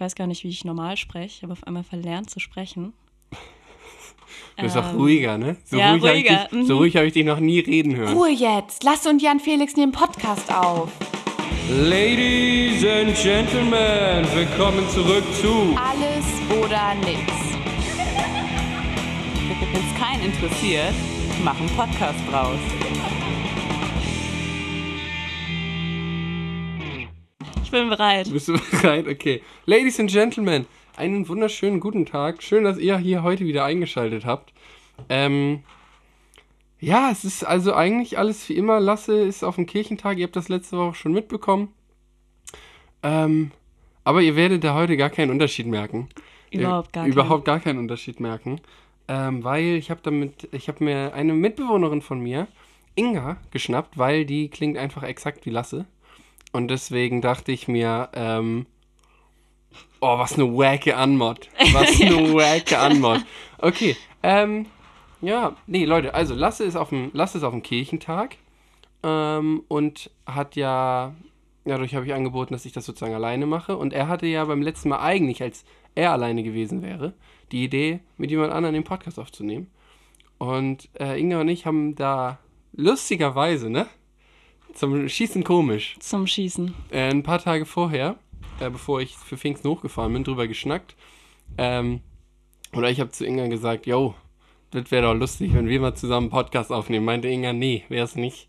Ich weiß gar nicht, wie ich normal spreche. Ich habe auf einmal verlernt zu sprechen. Du bist auch Ähm, ruhiger, ne? So ja, ruhig, hab ruhiger, Ich dich, so mhm. ruhig habe ich dich noch nie reden hören. Ruhe jetzt. Lass und Jan Felix nehmen Podcast auf. Ladies and Gentlemen, willkommen zurück zu Alles oder nix. Wenn es keinen interessiert, mach einen Podcast draus. Ich bin bereit. Bist du bereit? Okay. Ladies and Gentlemen, einen wunderschönen guten Tag. Schön, dass ihr hier heute wieder eingeschaltet habt. Ähm, ja, es ist also eigentlich alles wie immer. Lasse ist auf dem Kirchentag. Ihr habt das letzte Woche schon mitbekommen. Ähm, aber ihr werdet da heute gar keinen Unterschied merken. Überhaupt gar Ihr- Überhaupt gar keinen Unterschied merken. Ähm, weil ich habe damit, ich habe mir eine Mitbewohnerin von mir, Inga, geschnappt, weil die klingt einfach exakt wie Lasse. Und deswegen dachte ich mir, ähm, oh, was eine wacke Anmod. Was eine wacke Anmod. Okay, ähm, ja, nee, Leute, also Lasse ist auf dem, Lasse ist auf dem Kirchentag ähm, und hat ja, dadurch habe ich angeboten, dass ich das sozusagen alleine mache. Und er hatte ja beim letzten Mal eigentlich, als er alleine gewesen wäre, die Idee, mit jemand anderem den Podcast aufzunehmen. Und äh, Inga und ich haben da lustigerweise, ne? Zum Schießen komisch Zum Schießen. äh, ein paar Tage vorher, äh, bevor ich für Pfingsten hochgefahren bin, drüber geschnackt. Ähm, oder ich habe zu Inga gesagt, yo, das wäre doch lustig, wenn wir mal zusammen einen Podcast aufnehmen. Meinte Inga, nee, wäre es nicht.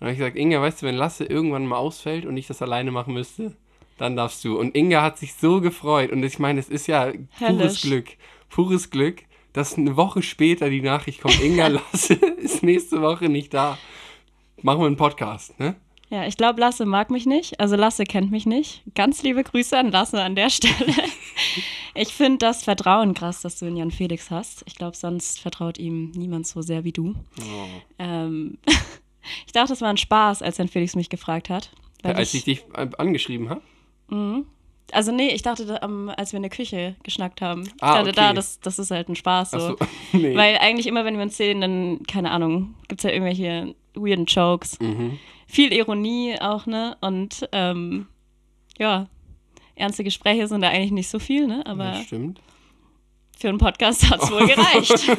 Und habe ich gesagt, Inga, weißt du, wenn Lasse irgendwann mal ausfällt und ich das alleine machen müsste, dann darfst du. Und Inga hat sich so gefreut. Und ich meine, es ist ja pures. Glück. Pures Glück, dass eine Woche später die Nachricht kommt, Inga, Lasse ist nächste Woche nicht da. Machen wir einen Podcast, ne? Ja, ich glaube, Lasse mag mich nicht. Also Lasse kennt mich nicht. Ganz liebe Grüße an Lasse an der Stelle. Ich finde das Vertrauen krass, dass du in Jan Felix hast. Ich glaube, sonst vertraut ihm niemand so sehr wie du. Oh. Ähm, ich dachte, das war ein Spaß, als Jan Felix mich gefragt hat. weil Als ich dich äh, angeschrieben habe. Mhm. Also nee, ich dachte, da, ähm, als wir in der Küche geschnackt haben. Ich Ah, dachte, da, okay. das, das ist halt ein Spaß so. Achso, nee. Weil eigentlich immer, wenn wir uns sehen, dann, keine Ahnung, gibt es ja irgendwelche weirden Jokes. Mhm. Viel Ironie auch, ne? Und ähm, ja, ernste Gespräche sind da eigentlich nicht so viel, ne? Aber das stimmt. für einen Podcast hat es wohl gereicht.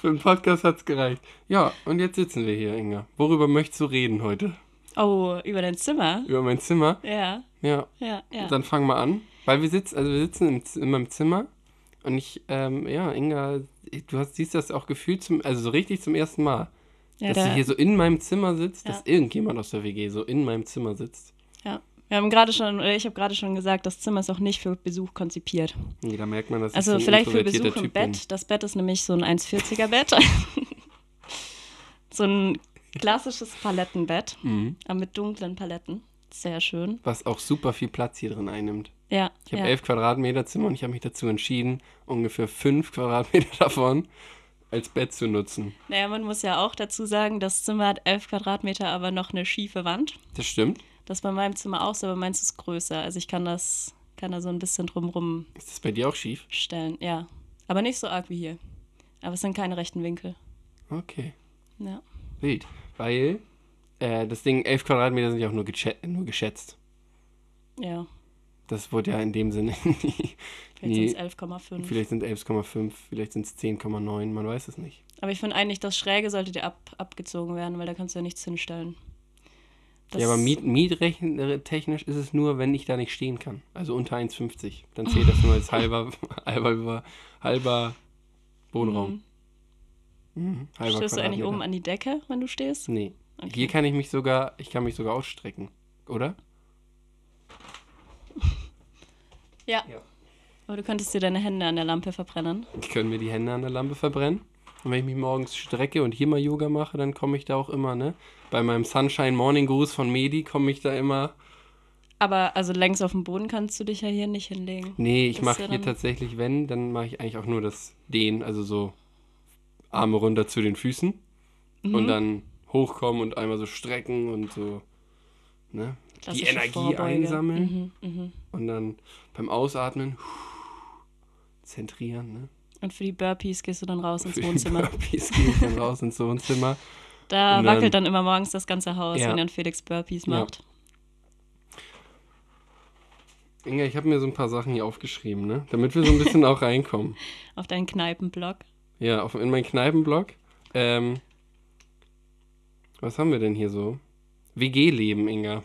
Für den Podcast hat's gereicht. Ja, und jetzt sitzen wir hier, Inga. Worüber möchtest du reden heute? oh, über dein Zimmer? Über mein Zimmer? Ja, Ja, ja, ja. dann fang mal an. Weil wir sitzen, also wir sitzen im, in meinem Zimmer und ich, ähm, ja, Inga, du hast, siehst das auch gefühlt zum, also so richtig zum ersten Mal. Ja, dass da, du hier so in meinem Zimmer sitzt, Ja. dass irgendjemand aus der WG so in meinem Zimmer sitzt. ja. Wir haben gerade schon, oder ich habe gerade schon gesagt, das Zimmer ist auch nicht für Besuch konzipiert. Nee, da merkt man, dass Also so vielleicht für Besuch im Typ Bett. bin. Das Bett ist nämlich so ein 1,40er Bett. so ein klassisches Palettenbett, Mhm. aber mit dunklen Paletten. Sehr schön. Was auch super viel Platz hier drin einnimmt. Ja, Ich habe ja. elf Quadratmeter Zimmer und ich habe mich dazu entschieden, ungefähr fünf Quadratmeter davon als Bett zu nutzen. Naja, man muss ja auch dazu sagen, das Zimmer hat 11 Quadratmeter, aber noch eine schiefe Wand. Das stimmt. Das ist bei meinem Zimmer auch so, aber meins ist größer. Also ich kann das, kann da so ein bisschen drumrum Ist das bei dir auch schief? stellen. Ja, aber nicht so arg wie hier. Aber es sind keine rechten Winkel. Okay, Ja. wild. Weil äh, das Ding, elf Quadratmeter sind ja auch nur, nur geschätzt. Ja, Das wurde ja in dem Sinne nie. Vielleicht nie sind es 11,5. vielleicht sind es 11,5, vielleicht sind es 10,9, man weiß es nicht. Aber ich finde eigentlich, das Schräge sollte dir ab, abgezogen werden, weil da kannst du ja nichts hinstellen. Das, ja, aber Miet, miettechnisch ist es nur, wenn ich da nicht stehen kann. Also unter 1,50. Dann zählt das nur als halber, halber, halber Wohnraum. Mhm. Halber Stehst du eigentlich oben an die Decke, wenn du stehst? Nee. Okay. Hier kann ich mich sogar, ich kann mich sogar ausstrecken, oder? Ja. Ja. Aber du könntest dir deine Hände an der Lampe verbrennen. Ich kann mir die Hände an der Lampe verbrennen. Und wenn ich mich morgens strecke und hier mal Yoga mache, dann komme ich da auch immer, ne? Bei meinem Sunshine Morning Gruß von Medi komme ich da immer. Aber also längs auf dem Boden kannst du dich ja hier nicht hinlegen. Nee, ich mache ja hier tatsächlich, wenn, dann mache ich eigentlich auch nur das Dehnen, also so Arme runter zu den Füßen Mhm. und dann hochkommen und einmal so strecken und so, ne? Die Klassische Energie Vorbeuge. einsammeln Mhm, mhm. und dann beim Ausatmen zentrieren, ne? Und für die Burpees gehst du dann raus ins Für die Wohnzimmer. Burpees gehe ich dann raus ins Wohnzimmer. Da dann- wackelt dann immer morgens das ganze Haus, Ja. wenn dann Felix Burpees Ja. macht. Inga, ich habe mir so ein paar Sachen hier aufgeschrieben, ne? Damit wir so ein bisschen auch reinkommen. Auf deinen Kneipenblog. Ja, auf, in meinen Kneipenblog. Ähm, was haben wir denn hier so? WG-Leben, Inga.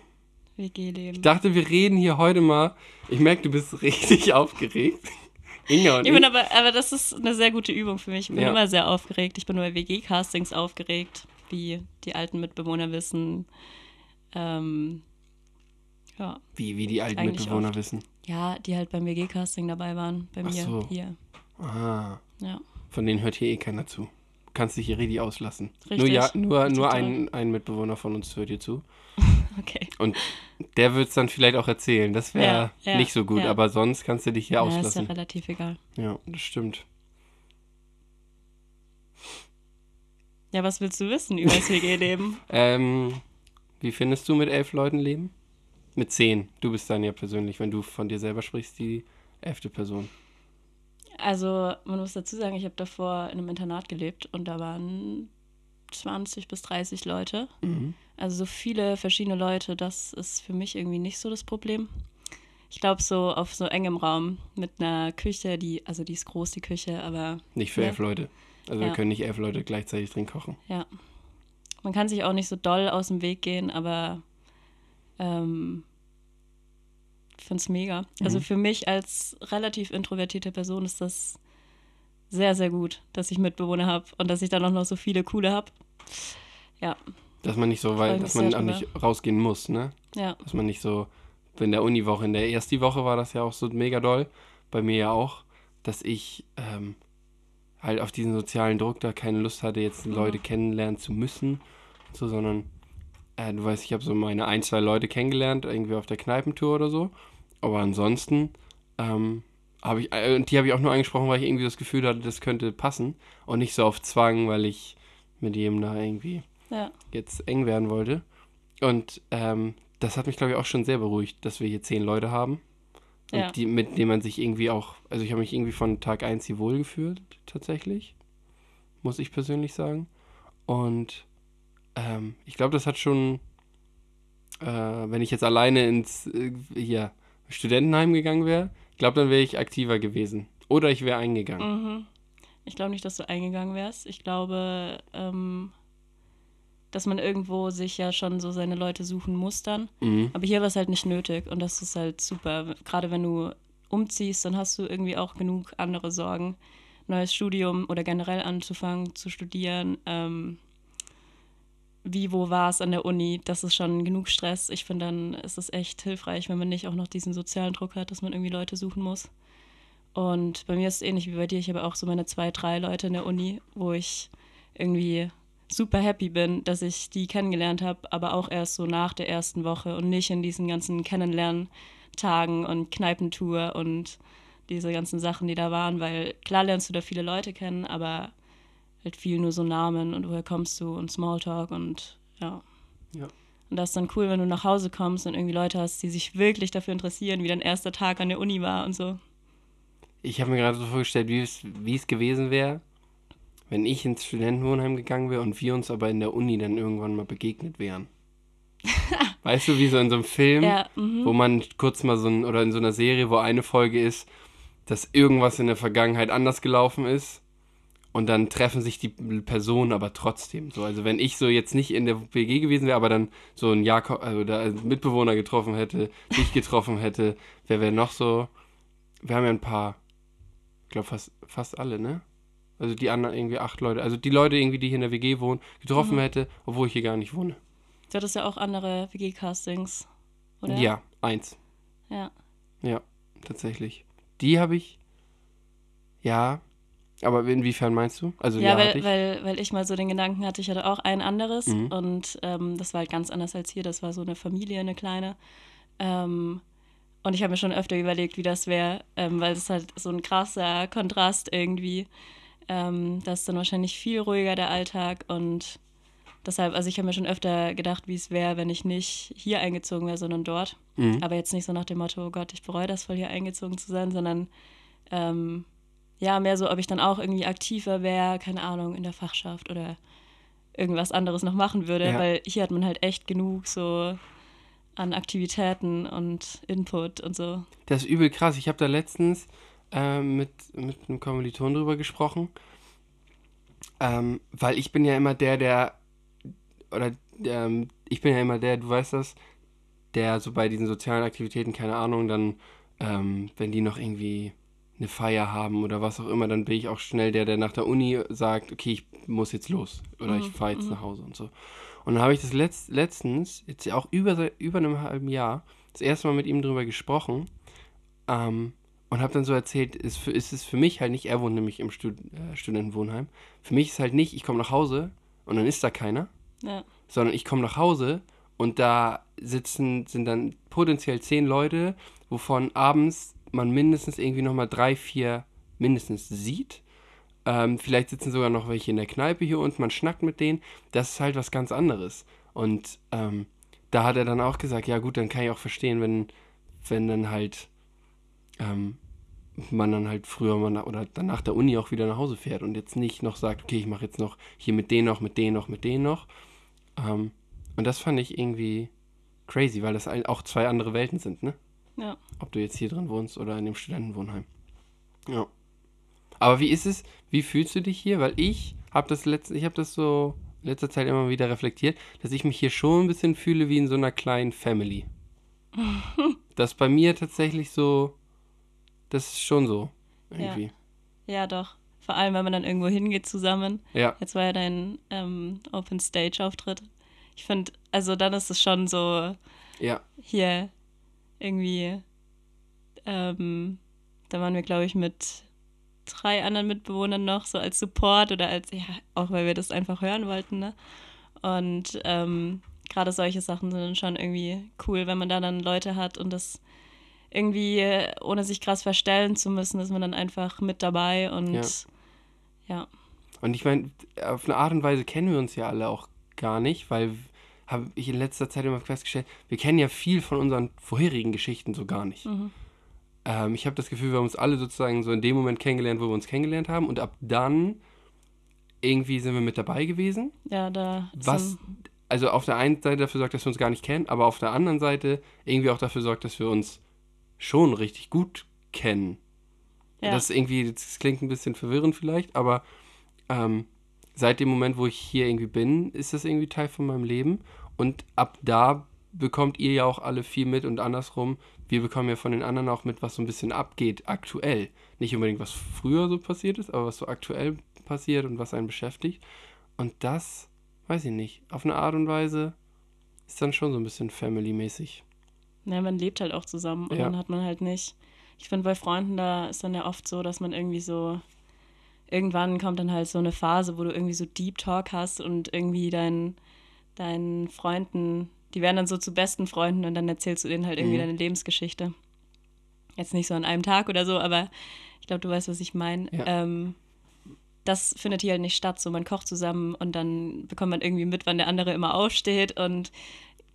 WG-Leben. Ich dachte, wir reden hier heute mal. Ich merke, du bist richtig aufgeregt. Inga und Ich bin aber, aber das ist eine sehr gute Übung für mich. Ich bin Ja. immer sehr aufgeregt. Ich bin bei WG-Castings aufgeregt, wie die alten Mitbewohner wissen. Ähm, ja. wie, wie die alten Eigentlich Mitbewohner oft. wissen. ja, die halt beim WG-Casting dabei waren, bei Ach mir so. hier. Ah, Ja. von denen hört hier eh keiner zu. Du kannst dich hier richtig auslassen. Nur, Richtig. ja, nur, Richtig nur toll. ein, ein Mitbewohner von uns hört hier zu. Okay. Und der wird es dann vielleicht auch erzählen. Das wäre Ja, ja, nicht so gut, ja. aber sonst kannst du dich hier Ja, ist ja auslassen. relativ egal. Ja, das stimmt. Ja, was willst du wissen über das WG-Leben? Ähm, wie findest du mit elf Leuten leben? Mit zehn. Du bist dann ja persönlich, wenn du von dir selber sprichst, die elfte Person. Also, man muss dazu sagen, ich habe davor in einem Internat gelebt und da waren 20 bis 30 Leute. Mhm. Also so viele verschiedene Leute, das ist für mich irgendwie nicht so das Problem. Ich glaube, so auf so engem Raum mit einer Küche, die, also die ist groß, die Küche, aber Nicht für Ja. elf Leute. Also Ja. wir können nicht elf Leute gleichzeitig drin kochen. ja. Man kann sich auch nicht so doll aus dem Weg gehen, aber ähm, ich finde es mega. Also Mhm. für mich als relativ introvertierte Person ist das sehr, sehr gut, dass ich Mitbewohner habe und dass ich dann auch noch so viele coole habe. Ja, Dass man nicht so weit, dass man auch nicht rausgehen muss, ne? ja, Dass man nicht so, in der Uniwoche, in der ersten Woche war das ja auch so mega doll, bei mir ja auch, dass ich ähm, halt auf diesen sozialen Druck da keine Lust hatte, jetzt Leute kennenlernen zu müssen, so, sondern äh, du weißt, ich habe so meine ein, zwei Leute kennengelernt, irgendwie auf der Kneipentour oder so, aber ansonsten ähm, habe ich, äh, und die habe ich auch nur angesprochen, weil ich irgendwie das Gefühl hatte, das könnte passen. Und nicht so auf Zwang, weil ich mit jedem da irgendwie ja. jetzt eng werden wollte. Und ähm, das hat mich, glaube ich, auch schon sehr beruhigt, dass wir hier zehn Leute haben. Und Ja. die, mit denen man sich irgendwie auch, also ich habe mich irgendwie von Tag 1 hier wohlgefühlt, tatsächlich. Muss ich persönlich sagen. Und ähm, ich glaube, das hat schon, äh, wenn ich jetzt alleine ins äh, hier, Studentenheim gegangen wäre, ich glaube, dann wäre ich aktiver gewesen. Oder ich wäre eingegangen. Mhm. Ich glaube nicht, dass du eingegangen wärst. Ich glaube, ähm, dass man irgendwo sich ja schon so seine Leute suchen muss dann. Mhm. Aber hier war es halt nicht nötig und das ist halt super. Gerade wenn du umziehst, dann hast du irgendwie auch genug andere Sorgen. Neues Studium oder generell anzufangen zu studieren. Ähm, wie, wo war es an der Uni? Das ist schon genug Stress. Ich finde, dann ist es echt hilfreich, wenn man nicht auch noch diesen sozialen Druck hat, dass man irgendwie Leute suchen muss. Und bei mir ist es ähnlich wie bei dir. Ich habe auch so meine zwei, drei Leute in der Uni, wo ich irgendwie super happy bin, dass ich die kennengelernt habe, aber auch erst so nach der ersten Woche und nicht in diesen ganzen Kennenlerntagen und Kneipentour und diese ganzen Sachen, die da waren, weil klar lernst du da viele Leute kennen, aber halt viel nur so Namen und woher kommst du und Smalltalk und ja. Ja. Und das ist dann cool, wenn du nach Hause kommst und irgendwie Leute hast, die sich wirklich dafür interessieren, wie dein erster Tag an der Uni war und so. Ich habe mir gerade so vorgestellt, wie es, gewesen wäre, wenn ich ins Studentenwohnheim gegangen wäre und wir uns aber in der Uni dann irgendwann mal begegnet wären. weißt du, wie so in so einem Film, Ja, mhm. wo man kurz mal so ein, oder in so einer Serie, wo eine Folge ist, dass irgendwas in der Vergangenheit anders gelaufen ist und dann treffen sich die Personen aber trotzdem. So, also wenn ich so jetzt nicht in der WG gewesen wäre, aber dann so ein Jakob, also da einen Mitbewohner getroffen hätte, dich getroffen hätte, wer wäre noch so? Wir haben ja ein paar, glaube fast, fast alle, ne? Also die anderen irgendwie acht Leute, also die Leute irgendwie, die hier in der WG wohnen, getroffen hätte, obwohl ich hier gar nicht wohne. Du hattest ja auch andere WG-Castings, oder? Ja, eins. Ja. Ja, tatsächlich. Die habe ich. Ja. Aber inwiefern meinst du? Also Ja, ja, weil, ich. weil, weil ich mal so den Gedanken hatte, ich hatte auch ein anderes Mhm. und ähm, das war halt ganz anders als hier. Das war so eine Familie, eine kleine. Ähm, und ich habe mir schon öfter überlegt, wie das wäre, ähm, weil es halt so ein krasser Kontrast irgendwie. Ähm, das ist dann wahrscheinlich viel ruhiger der Alltag und deshalb, also ich habe mir schon öfter gedacht, wie es wäre, wenn ich nicht hier eingezogen wäre, sondern dort. Mhm. Aber jetzt nicht so nach dem Motto, oh Gott, ich bereue das voll hier eingezogen zu sein, sondern ähm, ja, mehr so, ob ich dann auch irgendwie aktiver wäre, keine Ahnung, in der Fachschaft oder irgendwas anderes noch machen würde, Ja. weil hier hat man halt echt genug so an Aktivitäten und Input und so. Das ist übel krass. Ich habe da letztens äh, mit, mit einem Kommiliton drüber gesprochen. Ähm, weil ich bin ja immer der, der, oder ähm, ich bin ja immer der, du weißt das, der so bei diesen sozialen Aktivitäten, keine Ahnung, dann, ähm, wenn die noch irgendwie eine Feier haben oder was auch immer, dann bin ich auch schnell der, der nach der Uni sagt, okay, ich muss jetzt los oder ich fahre jetzt nach Hause und so. Und dann habe ich das letzt, letztens, jetzt auch über, über einem halben Jahr, das erste Mal mit ihm drüber gesprochen ähm, und habe dann so erzählt, ist, ist es für mich halt nicht, er wohnt nämlich im Stud äh, Studentenwohnheim, für mich ist halt nicht, ich komme nach Hause und dann ist da keiner, Ja. sondern ich komme nach Hause und da sitzen, sind dann potenziell zehn Leute, wovon abends man mindestens irgendwie nochmal drei, vier mindestens sieht. Ähm, vielleicht sitzen sogar noch welche in der Kneipe hier unten, man schnackt mit denen. Das ist halt was ganz anderes. Und ähm, da hat er dann auch gesagt, ja gut, dann kann ich auch verstehen, wenn, wenn dann halt ähm, man dann halt früher mal nach, oder dann nach der Uni auch wieder nach Hause fährt und jetzt nicht noch sagt, okay, ich mache jetzt noch hier mit denen noch, mit denen noch, mit denen noch. Ähm, und das fand ich irgendwie crazy, weil das auch zwei andere Welten sind, ne? Ja. Ob du jetzt hier drin wohnst oder in dem Studentenwohnheim. Ja. Aber wie ist es, wie fühlst du dich hier? Weil ich habe das letzte, ich habe das so in letzter Zeit immer wieder reflektiert, dass ich mich hier schon ein bisschen fühle wie in so einer kleinen Family. das bei mir tatsächlich so, das ist schon so. Irgendwie. Ja, doch. Vor allem, wenn man dann irgendwo hingeht zusammen. Ja. Jetzt war ja dein ähm, Open Stage Auftritt. Ich finde, also dann ist es schon so Ja. hier irgendwie, ähm, da waren wir, glaube ich, mit drei anderen Mitbewohnern noch so als Support oder als, ja, auch weil wir das einfach hören wollten, ne? Und ähm, gerade solche Sachen sind dann schon irgendwie cool, wenn man da dann Leute hat und das irgendwie, äh, ohne sich krass verstellen zu müssen, ist man dann einfach mit dabei und Ja. ja. Und ich meine, auf eine Art und Weise kennen wir uns ja alle auch gar nicht, weil habe ich in letzter Zeit immer festgestellt, wir kennen ja viel von unseren vorherigen Geschichten so gar nicht. Ähm, ich habe das Gefühl, wir haben uns alle sozusagen so in dem Moment kennengelernt, wo wir uns kennengelernt haben und ab dann irgendwie sind wir mit dabei gewesen. Ja, da Was, also auf der einen Seite dafür sorgt, dass wir uns gar nicht kennen, aber auf der anderen Seite irgendwie auch dafür sorgt, dass wir uns schon richtig gut kennen. ja. Das ist irgendwie, das klingt ein bisschen verwirrend vielleicht, aber ähm, seit dem Moment, wo ich hier irgendwie bin, ist das irgendwie Teil von meinem Leben. Und ab da bekommt ihr ja auch alle viel mit und andersrum, wir bekommen ja von den anderen auch mit, was so ein bisschen abgeht aktuell. Nicht unbedingt, was früher so passiert ist, aber was so aktuell passiert und was einen beschäftigt. Und das, weiß ich nicht, auf eine Art und Weise ist dann schon so ein bisschen family-mäßig. Ja, man lebt halt auch zusammen und Ja. dann hat man halt nicht. Ich finde, bei Freunden, da ist dann ja oft so, dass man irgendwie so. Irgendwann kommt dann halt so eine Phase, wo du irgendwie so Deep Talk hast und irgendwie dein, deinen Freunden, die werden dann so zu besten Freunden und dann erzählst du denen halt irgendwie Mhm. deine Lebensgeschichte. Jetzt nicht so an einem Tag oder so, aber ich glaube, du weißt, was ich meine. Ja. Ähm, das findet hier halt nicht statt. So, man kocht zusammen und dann bekommt man irgendwie mit, wann der andere immer aufsteht und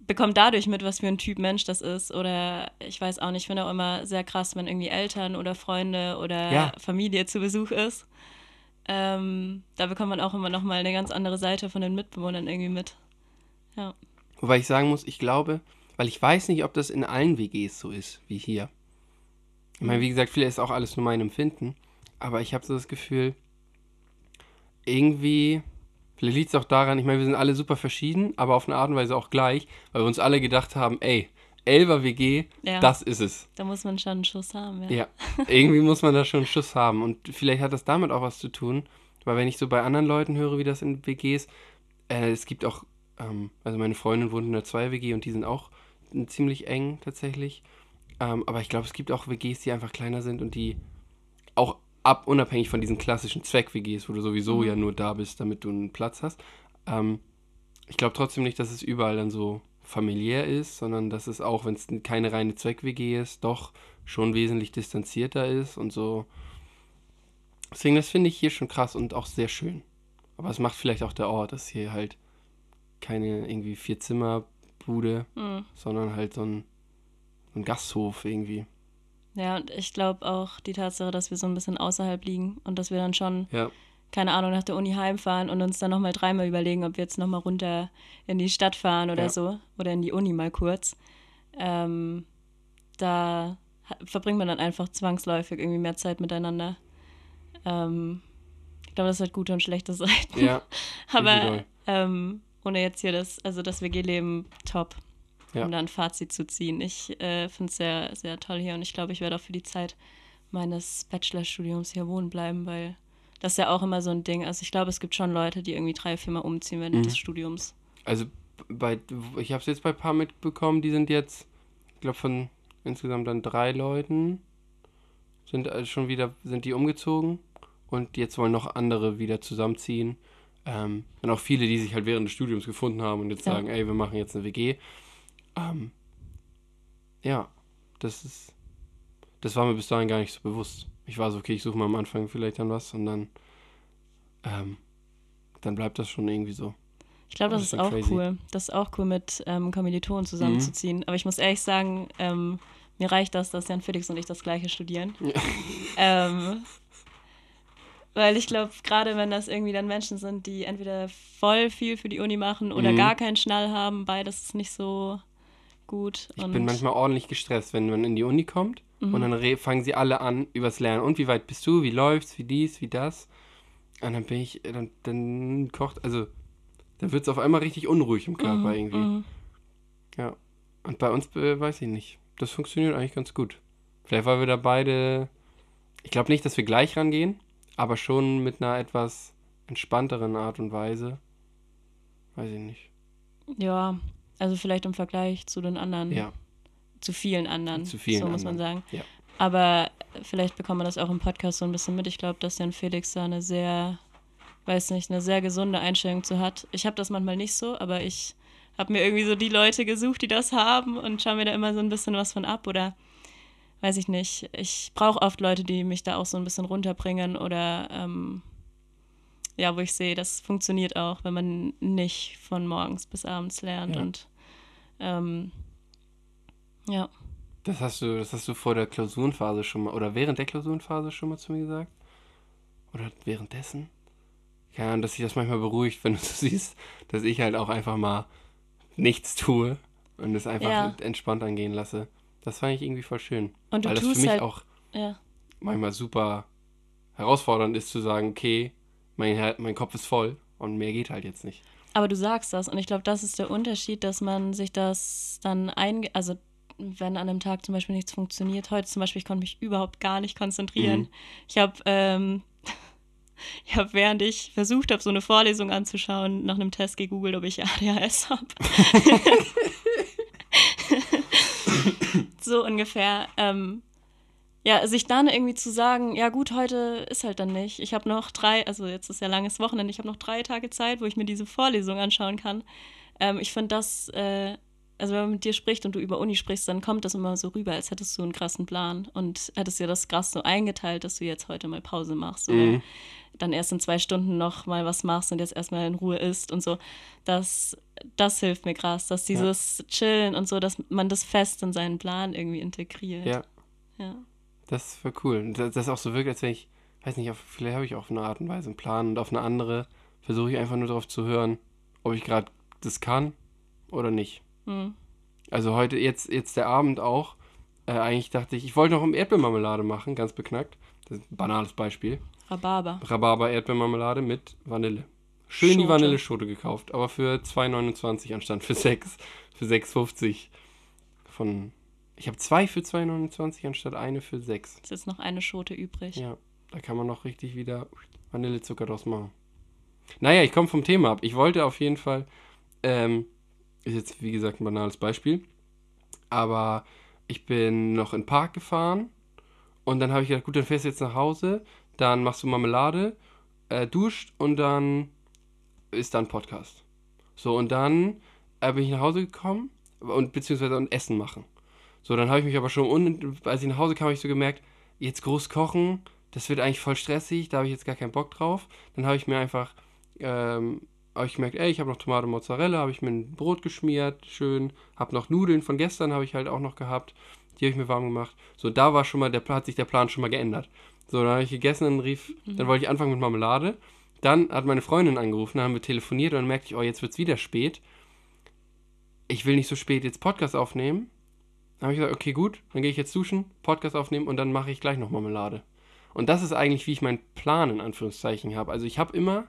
bekommt dadurch mit, was für ein Typ Mensch das ist. Oder ich weiß auch nicht, ich finde auch immer sehr krass, wenn irgendwie Eltern oder Freunde oder Ja. Familie zu Besuch ist. Ähm, da bekommt man auch immer noch mal eine ganz andere Seite von den Mitbewohnern irgendwie mit. Ja. Wobei ich sagen muss, ich glaube, weil ich weiß nicht, ob das in allen WGs so ist, wie hier. Ich meine, wie gesagt, vielleicht ist auch alles nur mein Empfinden, aber ich habe so das Gefühl, irgendwie, vielleicht liegt es auch daran, ich meine, wir sind alle super verschieden, aber auf eine Art und Weise auch gleich, weil wir uns alle gedacht haben, ey, Elber WG, Ja. das ist es. Da muss man schon einen Schuss haben, ja. Ja, irgendwie muss man da schon einen Schuss haben. Und vielleicht hat das damit auch was zu tun, weil wenn ich so bei anderen Leuten höre, wie das in WGs, äh, es gibt auch, ähm, also meine Freundin wohnt in einer 2-WG und die sind auch ziemlich eng tatsächlich. Ähm, aber ich glaube, es gibt auch WGs, die einfach kleiner sind und die auch ab, unabhängig von diesen klassischen Zweck-WGs, wo du sowieso ja nur da bist, damit du einen Platz hast. Ähm, ich glaube trotzdem nicht, dass es überall dann so familiär ist, sondern dass es auch, wenn es keine reine Zweck-WG ist, doch schon wesentlich distanzierter ist und so. Deswegen, das finde ich hier schon krass und auch sehr schön. Aber es macht vielleicht auch der Ort, dass hier halt keine irgendwie Vier-Zimmer-Bude, Hm. sondern halt so ein, so ein Gasthof irgendwie. Ja, und ich glaube auch die Tatsache, dass wir so ein bisschen außerhalb liegen und dass wir dann schon, Ja, keine Ahnung, nach der Uni heimfahren und uns dann nochmal dreimal überlegen, ob wir jetzt nochmal runter in die Stadt fahren oder Ja. so oder in die Uni mal kurz. ähm, da verbringt man dann einfach zwangsläufig irgendwie mehr Zeit miteinander. Ähm, ich glaube, das hat gute und schlechte Seiten. Ja, Aber ähm, ohne jetzt hier das, also das WG-Leben top, Ja. um da ein Fazit zu ziehen. Ich äh, finde es sehr, sehr toll hier und ich glaube, ich werde auch für die Zeit meines Bachelorstudiums hier wohnen bleiben, weil das ist ja auch immer so ein Ding. Also ich glaube, es gibt schon Leute, die irgendwie drei, vier Mal umziehen während Mhm. des Studiums. also bei, ich habe es jetzt bei ein paar mitbekommen, die sind jetzt, ich glaube von insgesamt dann drei Leuten, sind äh, schon wieder, sind die umgezogen und jetzt wollen noch andere wieder zusammenziehen. Ähm, und auch viele, die sich halt während des Studiums gefunden haben und jetzt Ja. sagen, ey, wir machen jetzt eine WG. Ähm, ja, das ist, das war mir bis dahin gar nicht so bewusst. Ich war so, okay, ich suche mal am Anfang vielleicht dann was und dann, ähm, dann bleibt das schon irgendwie so. Ich glaube, das Das ist auch crazy. cool. Das ist auch cool, mit ähm, Kommilitonen Mhm. zusammenzuziehen. Aber ich muss ehrlich sagen, ähm, mir reicht das, dass Jan Felix und ich das gleiche studieren. Ähm, weil ich glaube, gerade wenn das irgendwie dann Menschen sind, die entweder voll viel für die Uni machen oder Mhm. gar keinen Schnall haben, beides ist nicht so gut. Ich bin manchmal ordentlich gestresst, wenn man in die Uni kommt Mhm. und dann fangen sie alle an übers Lernen. Und wie weit bist du? Wie läuft's? Wie dies? Wie das? Und dann bin ich, dann, dann kocht, also dann wird es auf einmal richtig unruhig im Körper Mhm, irgendwie. mhm. Ja. Und bei uns äh, weiß ich nicht. Das funktioniert eigentlich ganz gut. Vielleicht, weil wir da beide, ich glaube nicht, dass wir gleich rangehen, aber schon mit einer etwas entspannteren Art und Weise. Weiß ich nicht. Ja, also vielleicht im Vergleich zu den anderen, Ja. zu vielen anderen, Zu vielen so muss man anderen, sagen. ja. Aber vielleicht bekommt man das auch im Podcast so ein bisschen mit. Ich glaube, dass Jan Felix da eine sehr, weiß nicht, eine sehr gesunde Einstellung zu hat. Ich habe das manchmal nicht so, aber ich habe mir irgendwie so die Leute gesucht, die das haben und schaue mir da immer so ein bisschen was von ab oder weiß ich nicht. Ich brauche oft Leute, die mich da auch so ein bisschen runterbringen oder ähm, ja, wo ich sehe, das funktioniert auch, wenn man nicht von morgens bis abends lernt Ja. und ähm, ja. Das hast du, das hast du vor der Klausurenphase schon mal, oder während der Klausurenphase schon mal zu mir gesagt? Oder währenddessen? Keine Ahnung, dass sich das manchmal beruhigt, wenn du so siehst, dass ich halt auch einfach mal nichts tue und es einfach Ja. entspannt angehen lasse. Das fand ich irgendwie voll schön. Und du Weil das tust für mich halt, auch ja. manchmal super herausfordernd ist zu sagen, okay, mein, mein Kopf ist voll und mehr geht halt jetzt nicht. Aber du sagst das und ich glaube, das ist der Unterschied, dass man sich das dann ein, also wenn an einem Tag zum Beispiel nichts funktioniert, heute zum Beispiel, ich konnte mich überhaupt gar nicht konzentrieren. Mhm. Ich habe, ähm, ich habe, während ich versucht habe, so eine Vorlesung anzuschauen, nach einem Test gegoogelt, ob ich ADHS habe. so ungefähr. Ähm, ja, sich dann irgendwie zu sagen, ja gut, heute ist halt dann nicht. Ich habe noch drei, also jetzt ist ja langes Wochenende, ich habe noch drei Tage Zeit, wo ich mir diese Vorlesung anschauen kann. Ähm, ich finde das, äh, also wenn man mit dir spricht und du über Uni sprichst, dann kommt das immer so rüber, als hättest du einen krassen Plan und hättest dir das krass so eingeteilt, dass du jetzt heute mal Pause machst Mhm. Dann erst in zwei Stunden noch mal was machst und jetzt erstmal in Ruhe isst und so. Das, das hilft mir krass, dass dieses Chillen und so, dass man das fest in seinen Plan irgendwie integriert. Ja. ja. Das ist voll cool. Das, das auch so wirkt, als wenn ich, weiß nicht, auf, vielleicht habe ich auf eine Art und Weise einen Plan und auf eine andere versuche ich einfach nur darauf zu hören, ob ich gerade das kann oder nicht. Hm. Also heute, jetzt, jetzt der Abend auch. Äh, eigentlich dachte ich, ich wollte noch Erdbeermarmelade machen, ganz beknackt. Das ist ein banales Beispiel. Rhabarber. Rhabarber-Erdbeermarmelade mit Vanille. Schön die Schote. Vanilleschote gekauft, aber für 2,29 anstatt für 6. Für 6,50. Von. Ich habe zwei für 2,29 anstatt eine für 6. Ist jetzt noch eine Schote übrig. Ja, da kann man noch richtig wieder Vanillezucker draus machen. Naja, ich komme vom Thema ab. Ich wollte auf jeden Fall, ähm, ist jetzt wie gesagt ein banales Beispiel, aber ich bin noch in den Park gefahren und dann habe ich gedacht, gut, dann fährst du jetzt nach Hause, dann machst du Marmelade, äh, duscht und dann ist dann Podcast. So, und dann äh, bin ich nach Hause gekommen und beziehungsweise ein Essen machen. So, dann habe ich mich aber schon, un als ich nach Hause kam, habe ich so gemerkt, jetzt groß kochen, das wird eigentlich voll stressig, da habe ich jetzt gar keinen Bock drauf. Dann habe ich mir einfach, ähm, habe ich gemerkt, ey, ich habe noch Tomate Mozzarella, habe ich mir ein Brot geschmiert, schön, habe noch Nudeln von gestern, habe ich halt auch noch gehabt, die habe ich mir warm gemacht. So, da war schon mal, der, hat sich der Plan schon mal geändert. So, dann habe ich gegessen und rief, dann wollte ich anfangen mit Marmelade. Dann hat meine Freundin angerufen, dann haben wir telefoniert und dann merkte ich, oh, jetzt wird es wieder spät. Ich will nicht so spät jetzt Podcast aufnehmen. habe ich gesagt, okay, gut, dann gehe ich jetzt duschen, Podcast aufnehmen und dann mache ich gleich noch Marmelade. Und das ist eigentlich, wie ich meinen Plan in Anführungszeichen habe. Also ich habe immer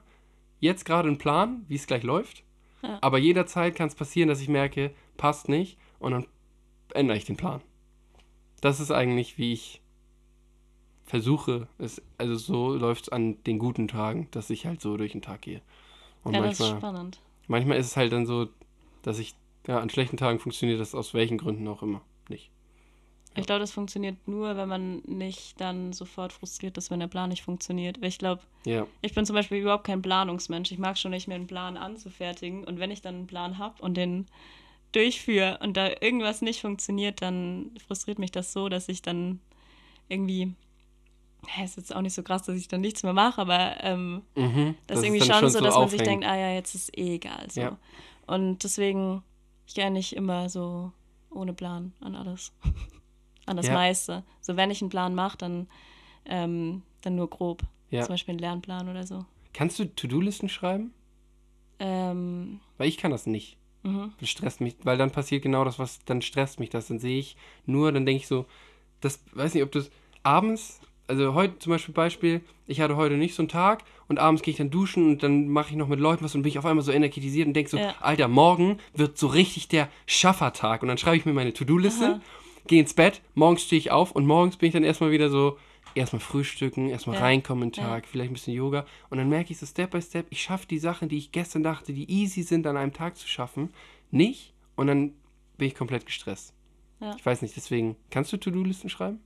jetzt gerade einen Plan, wie es gleich läuft. Ja. Aber jederzeit kann es passieren, dass ich merke, passt nicht und dann ändere ich den Plan. Das ist eigentlich, wie ich versuche, es, also so läuft es an den guten Tagen, dass ich halt so durch den Tag gehe. Und ja, das ist manchmal, spannend. manchmal ist es halt dann so, dass ich, ja, an schlechten Tagen funktioniert das aus welchen Gründen auch immer nicht. Ich glaube, das funktioniert nur, wenn man nicht dann sofort frustriert ist, wenn der Plan nicht funktioniert. Weil ich glaube, Ja, ich bin zum Beispiel überhaupt kein Planungsmensch. Ich mag schon nicht, mir einen Plan anzufertigen. Und wenn ich dann einen Plan habe und den durchführe und da irgendwas nicht funktioniert, dann frustriert mich das so, dass ich dann irgendwie, ja, ist jetzt auch nicht so krass, dass ich dann nichts mehr mache, aber ähm, mhm. das ist es irgendwie schon, so, dass man sich aufhängt. denkt, ah ja, jetzt ist eh egal. So. Ja. Und deswegen, ich gehe nicht immer so ohne Plan an alles. an das Ja. meiste. So, wenn ich einen Plan mache, dann, ähm, dann nur grob. Ja. Zum Beispiel einen Lernplan oder so. Kannst du To-Do-Listen schreiben? Ähm, Weil ich kann das nicht. mhm. Das stresst mich, weil dann passiert genau das, was dann stresst mich das. Dann sehe ich nur, dann denke ich so, das weiß nicht, ob das abends, also heute zum Beispiel Beispiel, ich hatte heute nicht so einen Tag und abends gehe ich dann duschen und dann mache ich noch mit Leuten was und bin ich auf einmal so energetisiert und denke so, Ja. Alter, morgen wird so richtig der Schaffertag und dann schreibe ich mir meine To-Do-Liste, gehe ins Bett, morgens stehe ich auf und morgens bin ich dann erstmal wieder so, erstmal frühstücken, erstmal Ja. reinkommen in den Tag, vielleicht ein bisschen Yoga und dann merke ich so Step by Step, ich schaffe die Sachen, die ich gestern dachte, die easy sind an einem Tag zu schaffen, nicht und dann bin ich komplett gestresst. Ja. Ich weiß nicht, deswegen, kannst du To-Do-Listen schreiben?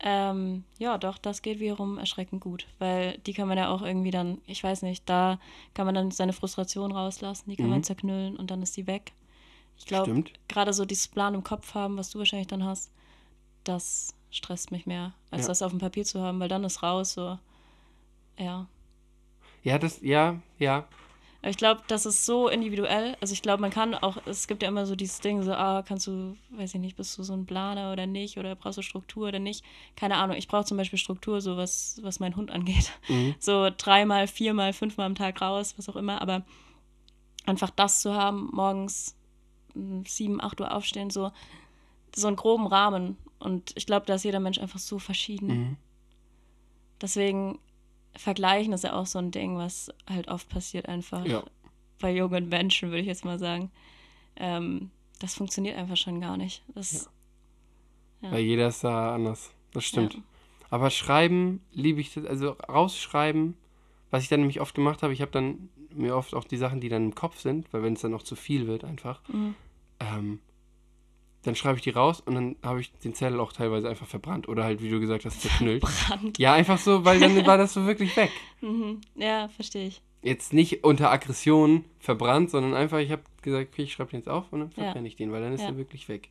Ähm, ja, doch, das geht wiederum erschreckend gut, weil die kann man ja auch irgendwie dann, ich weiß nicht, da kann man dann seine Frustration rauslassen, die kann Mhm. man zerknüllen und dann ist die weg. Ich glaube, gerade so dieses Plan im Kopf haben, was du wahrscheinlich dann hast, das stresst mich mehr, als Ja. das auf dem Papier zu haben, weil dann ist raus so, ja. Ja, das, ja, ja. Aber ich glaube, das ist so individuell. Also ich glaube, man kann auch, es gibt ja immer so dieses Ding, so, ah, kannst du, weiß ich nicht, bist du so ein Planer oder nicht oder brauchst du Struktur oder nicht? Keine Ahnung, ich brauche zum Beispiel Struktur, so was, was meinen Hund angeht. Mhm. So dreimal, viermal, fünfmal am Tag raus, was auch immer, aber einfach das zu haben, morgens sieben, acht Uhr aufstehen, so, so einen groben Rahmen. Und ich glaube, da ist jeder Mensch einfach so verschieden. Mhm. Deswegen vergleichen ist ja auch so ein Ding, was halt oft passiert einfach Ja. bei jungen Menschen, würde ich jetzt mal sagen. Ähm, das funktioniert einfach schon gar nicht. Das, Ja. Weil jeder ist da anders. Das stimmt. Aber schreiben liebe ich, das- also rausschreiben, was ich dann nämlich oft gemacht habe, ich habe dann mir oft auch die Sachen, die dann im Kopf sind, weil wenn es dann noch zu viel wird einfach, Mhm. ähm, dann schreibe ich die raus und dann habe ich den Zettel auch teilweise einfach verbrannt oder halt, wie du gesagt hast, zerknüllt. Brand. ja, einfach so, weil dann war das so wirklich weg. Mhm. Ja, verstehe ich. Jetzt nicht unter Aggression verbrannt, sondern einfach, ich habe gesagt, okay, ich schreibe den jetzt auf und dann Ja. verbrenne ich den, weil dann ist Ja. er wirklich weg.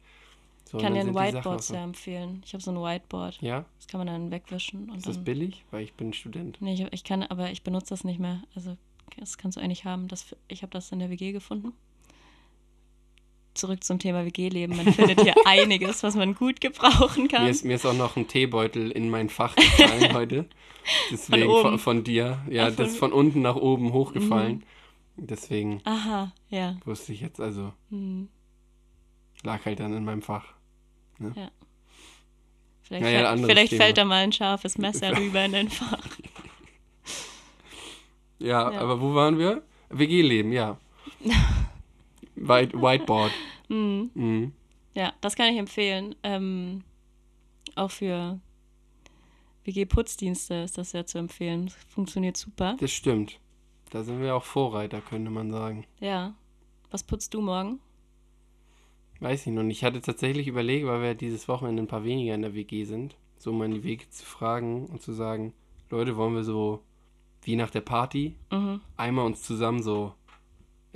So, Ich kann dir ein Whiteboard sehr empfehlen. Ich habe so ein Whiteboard. Ja, Das kann man dann wegwischen. Und ist das billig? Weil ich bin Student. Nee, ich, ich kann, aber ich benutze das nicht mehr. Also, das kannst du eigentlich haben. Das, ich habe das in der WG gefunden. Zurück zum Thema WG-Leben. Man findet hier einiges, was man gut gebrauchen kann. Mir ist, mir ist auch noch ein Teebeutel in mein Fach gefallen heute. Deswegen oben. von, von dir. Ja, das von- ist von unten nach oben hochgefallen. Deswegen Aha, ja. wusste ich jetzt, also Hm. lag halt dann in meinem Fach. Vielleicht, Naja, fällt- vielleicht fällt da mal ein scharfes Messer rüber in den Fach. Ja, Ja. aber wo waren wir? WG-Leben, ja. White, Whiteboard. Hm. Mhm. Ja, das kann ich empfehlen. Ähm, auch für WG-Putzdienste ist das ja zu empfehlen. Funktioniert super. Das stimmt. Da sind wir auch Vorreiter, könnte man sagen. Ja. Was putzt du morgen? Weiß ich noch nicht. Ich hatte tatsächlich überlegt, weil wir dieses Wochenende ein paar weniger in der WG sind, so mal in die Wege zu fragen und zu sagen, Leute, wollen wir so wie nach der Party Mhm. einmal uns zusammen so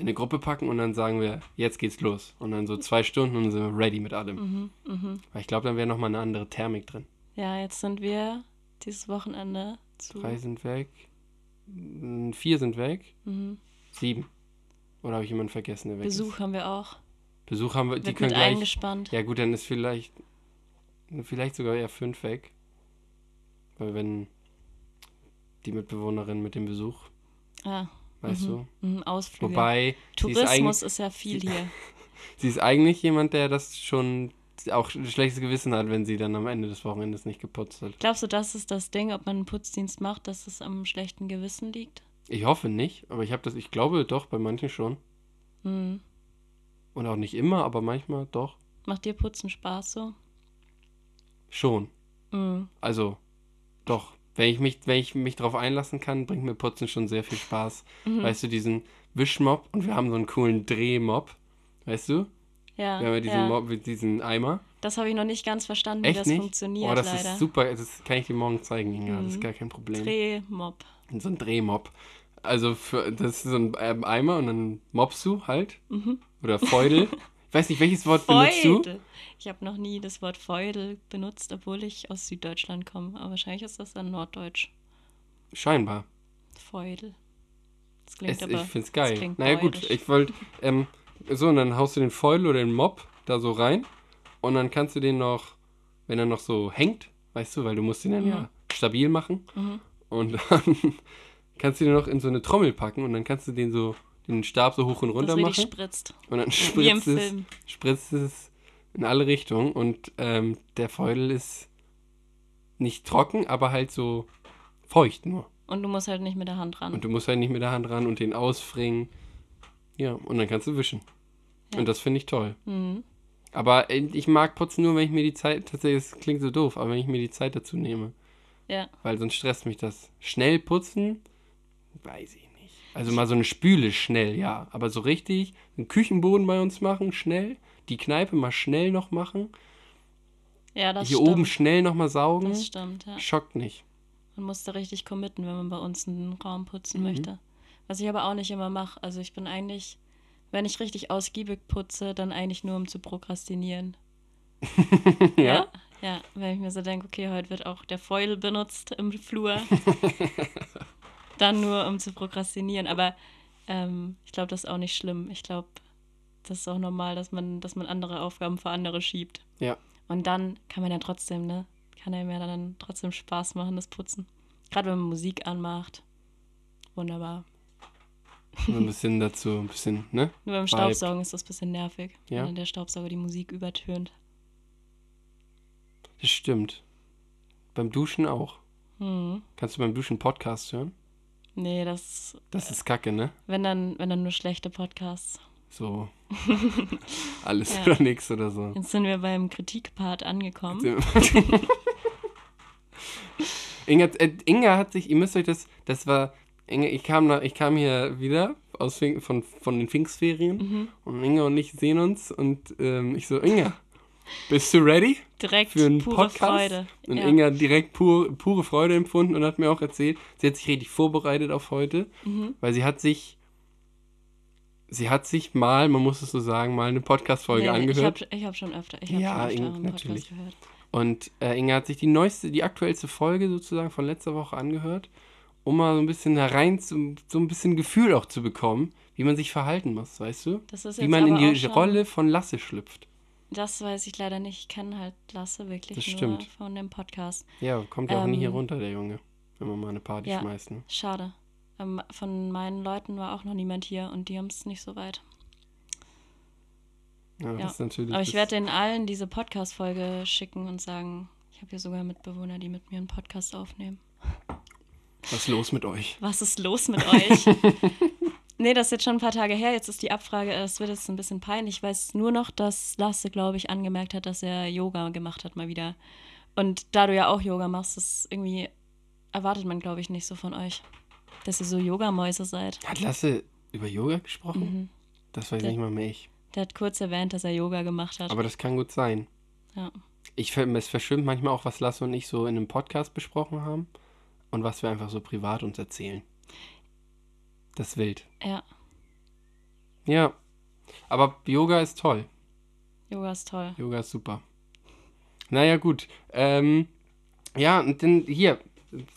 in eine Gruppe packen und dann sagen wir, jetzt geht's los. Und dann so zwei Stunden und dann sind wir ready mit allem. Mhm. Mhm. Weil ich glaube, dann wäre nochmal eine andere Thermik drin. Ja, jetzt sind wir dieses Wochenende zu. Drei sind weg. Vier sind weg. Mhm. Sieben. Oder habe ich jemanden vergessen, der weg Besuch ist? haben wir auch. Besuch haben wir, die Wird können mit gleich. eingespannt. Ja gut, dann ist vielleicht vielleicht sogar eher fünf weg. Weil wenn die Mitbewohnerin mit dem Besuch, Ah, weißt mhm. du? Mhm. Ausflüge. Wobei, ist, Tourismus eigentlich, ist ja viel hier. sie ist eigentlich jemand, der das schon auch ein schlechtes Gewissen hat, wenn sie dann am Ende des Wochenendes nicht geputzt hat. Glaubst du, das ist das Ding, ob man einen Putzdienst macht, dass es am schlechten Gewissen liegt? Ich hoffe nicht, aber ich habe das, ich glaube doch, bei manchen schon. Hm. Und auch nicht immer, aber manchmal doch. Macht dir Putzen Spaß so? Schon. Hm. Also, doch. Wenn ich mich, wenn ich mich drauf einlassen kann, bringt mir Putzen schon sehr viel Spaß. Mhm. Weißt du, diesen Wischmob und wir haben so einen coolen Drehmob. Weißt du? Ja. Wir haben ja diesen ja. Mob mit diesem Eimer. Das habe ich noch nicht ganz verstanden, wie Echt das nicht? funktioniert, oh, das leider. ist super. Das kann ich dir morgen zeigen, Inga. Das ist Mhm. gar kein Problem. Drehmob. So ein Drehmob. Also für, das ist so ein ähm, Eimer und dann mobst du halt. Oder Feudel. ich weiß nicht, welches Wort benutzt du? Ich habe noch nie das Wort Feudel benutzt, obwohl ich aus Süddeutschland komme. Aber wahrscheinlich ist das dann Norddeutsch. Scheinbar. Feudel. Das klingt Es, aber. ich find's das geil. Naja gut, ich wollte, ähm, so und dann haust du den Feudel oder den Mob da so rein und dann kannst du den noch, wenn er noch so hängt, weißt du, weil du musst den dann ja stabil machen Mhm. und dann kannst du den noch in so eine Trommel packen und dann kannst du den so, den Stab so hoch und runter das machen spritzt. und dann spritzt es, Film. spritzt es in alle Richtungen und ähm, der Feudel ist nicht trocken, aber halt so feucht nur. Und du musst halt nicht mit der Hand ran. Und du musst halt nicht mit der Hand ran und den ausfringen. Ja, und dann kannst du wischen. Ja. Und das finde ich toll. Mhm. Aber äh, ich mag putzen nur, wenn ich mir die Zeit, tatsächlich, das klingt so doof, aber wenn ich mir die Zeit dazu nehme. Ja. Weil sonst stresst mich das. Schnell putzen, weiß ich nicht. Also mal so eine Spüle schnell, ja. Aber so richtig, einen Küchenboden bei uns machen, schnell. Die Kneipe mal schnell noch machen. Ja, das Hier stimmt. oben schnell noch mal saugen. Das stimmt, ja. Schockt nicht. Man muss da richtig committen, wenn man bei uns einen Raum putzen Mhm. möchte. Was ich aber auch nicht immer mache. Also ich bin eigentlich, wenn ich richtig ausgiebig putze, dann eigentlich nur um zu prokrastinieren. Ja? Ja, wenn ich mir so denke, okay, heute wird auch der Foil benutzt im Flur. dann nur um zu prokrastinieren. Aber ähm, ich glaube, das ist auch nicht schlimm. Ich glaube, das ist auch normal, dass man, dass man andere Aufgaben für andere schiebt. Ja. Und dann kann man ja trotzdem, ne? Kann einem ja dann trotzdem Spaß machen, das Putzen. Gerade wenn man Musik anmacht. Wunderbar. Ein bisschen dazu, ein bisschen, ne? Nur beim. Staubsaugen ist das ein bisschen nervig, Ja. wenn der Staubsauger die Musik übertönt. Das stimmt. Beim Duschen auch. Hm. Kannst du beim Duschen Podcast hören? Nee, das, Das ist kacke, ne? wenn dann, wenn dann nur schlechte Podcasts. So. Alles Ja. oder nichts oder so. Jetzt sind wir beim Kritikpart angekommen. Inga, äh, Inga hat sich, ihr müsst euch das, das war, Inga, ich kam, nach, ich kam hier wieder aus, von, von den Pfingstferien Mhm. und Inga und ich sehen uns und ähm, ich so, Inga, bist du ready Direkt für einen pure Podcast? Freude. Und ja. Inga hat direkt pur, pure Freude empfunden und hat mir auch erzählt, sie hat sich richtig vorbereitet auf heute, Mhm. weil sie hat sich, sie hat sich mal, man muss es so sagen, mal eine Podcast-Folge Nee, angehört. Ich habe hab schon öfter, ich hab Ja, schon öfter Inge, einen Podcast natürlich. gehört. Und äh, Inga hat sich die neueste, die aktuellste Folge sozusagen von letzter Woche angehört, um mal so ein bisschen herein, zu, so ein bisschen Gefühl auch zu bekommen, wie man sich verhalten muss, weißt du? Das ist Wie man in die Rolle von Lasse schlüpft. Das weiß ich leider nicht. Ich kenne halt Lasse wirklich Das nur stimmt. von dem Podcast. Ja, kommt ja auch nie hier Ähm, runter, der Junge, wenn man mal eine Party ja. schmeißt. Ne? Schade. Ähm, von meinen Leuten war auch noch niemand hier und die haben es nicht so weit. Ja, Ja. das ist natürlich. Aber ich werde den allen diese Podcast-Folge schicken und sagen, ich habe hier sogar Mitbewohner, die mit mir einen Podcast aufnehmen. Was ist los mit euch? Was ist los mit euch? nee, das ist jetzt schon ein paar Tage her. Jetzt ist die Abfrage, es wird jetzt ein bisschen peinlich. Ich weiß nur noch, dass Lasse, glaube ich, angemerkt hat, dass er Yoga gemacht hat mal wieder. Und da du ja auch Yoga machst, das irgendwie erwartet man, glaube ich, nicht so von euch. Dass ihr so Yogamäuse seid. Hat Lasse über Yoga gesprochen? Mhm. Das weiß Der- nicht mal mehr ich. Der hat kurz erwähnt, dass er Yoga gemacht hat. Aber das kann gut sein. ja. Ich, es verschwimmt manchmal auch, was Lasse und ich so in einem Podcast besprochen haben und was wir einfach so privat uns erzählen. Das ist wild. ja, Ja. Aber Yoga ist toll. Yoga ist toll. Yoga ist super. Naja, gut. Ähm, ja, und dann hier.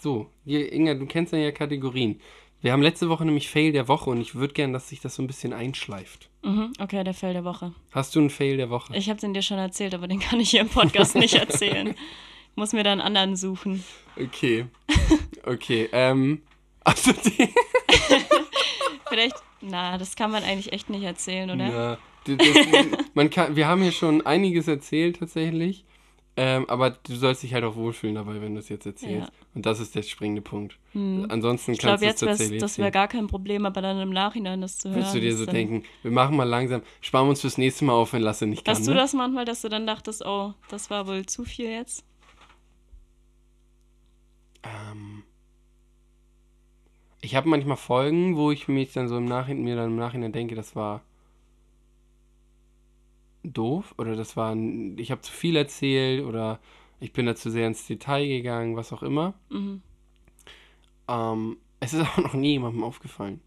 So, hier, Inga, du kennst ja ja Kategorien. Wir haben letzte Woche nämlich Fail der Woche und ich würde gern, dass sich das so ein bisschen einschleift. Mhm, okay, der Fail der Woche. Hast du einen Fail der Woche? Ich habe den dir schon erzählt, aber den kann ich hier im Podcast nicht erzählen. Muss mir da einen anderen suchen. Okay. Okay, ähm. Also die. Vielleicht, na, das kann man eigentlich echt nicht erzählen, oder? Ja, das, man kann, wir haben hier schon einiges erzählt tatsächlich. Ähm, aber du sollst dich halt auch wohlfühlen dabei, wenn du es jetzt erzählst. Ja. Und das ist der springende Punkt. Ansonsten Ich kannst glaube, du es jetzt wär's, tatsächlich das wäre erzählen. gar kein Problem, aber dann im Nachhinein das zu hören. Würdest du dir so denken, wir machen mal langsam, sparen wir uns fürs nächste Mal auf, wenn Lasse nicht kann. Hast du ne? das manchmal, dass du dann dachtest, oh, das war wohl zu viel jetzt? Ähm, ich habe manchmal Folgen, wo ich mich dann so im Nachhinein, mir dann im Nachhinein denke, das war doof oder das war, ich habe zu viel erzählt oder ich bin da zu sehr ins Detail gegangen, was auch immer. Mhm. Ähm, es ist auch noch nie jemandem aufgefallen.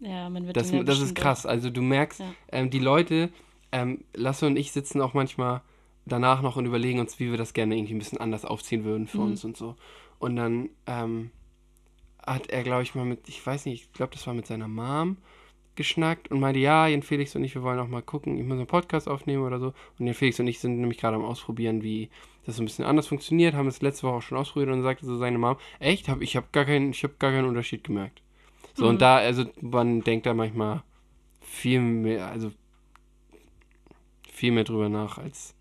Ja, man wird Das, das ist krass. Also du merkst, Ja. ähm, die Leute, ähm, Lasse und ich sitzen auch manchmal danach noch und überlegen uns, wie wir das gerne irgendwie ein bisschen anders aufziehen würden für Mhm. uns und so. Und dann ähm, hat er, glaube ich, mal mit, ich weiß nicht, ich glaube, das war mit seiner Mom geschnackt und meinte, ja, Jan Felix und ich, wir wollen auch mal gucken, ich muss einen Podcast aufnehmen oder so. Und Jan Felix und ich sind nämlich gerade am Ausprobieren, wie das so ein bisschen anders funktioniert, haben das letzte Woche auch schon ausprobiert und dann sagte so seine Mom, echt, hab, ich habe gar, keinen- ich hab gar keinen Unterschied gemerkt. So, Mhm. und da, also man denkt da manchmal viel mehr, also viel mehr drüber nach, als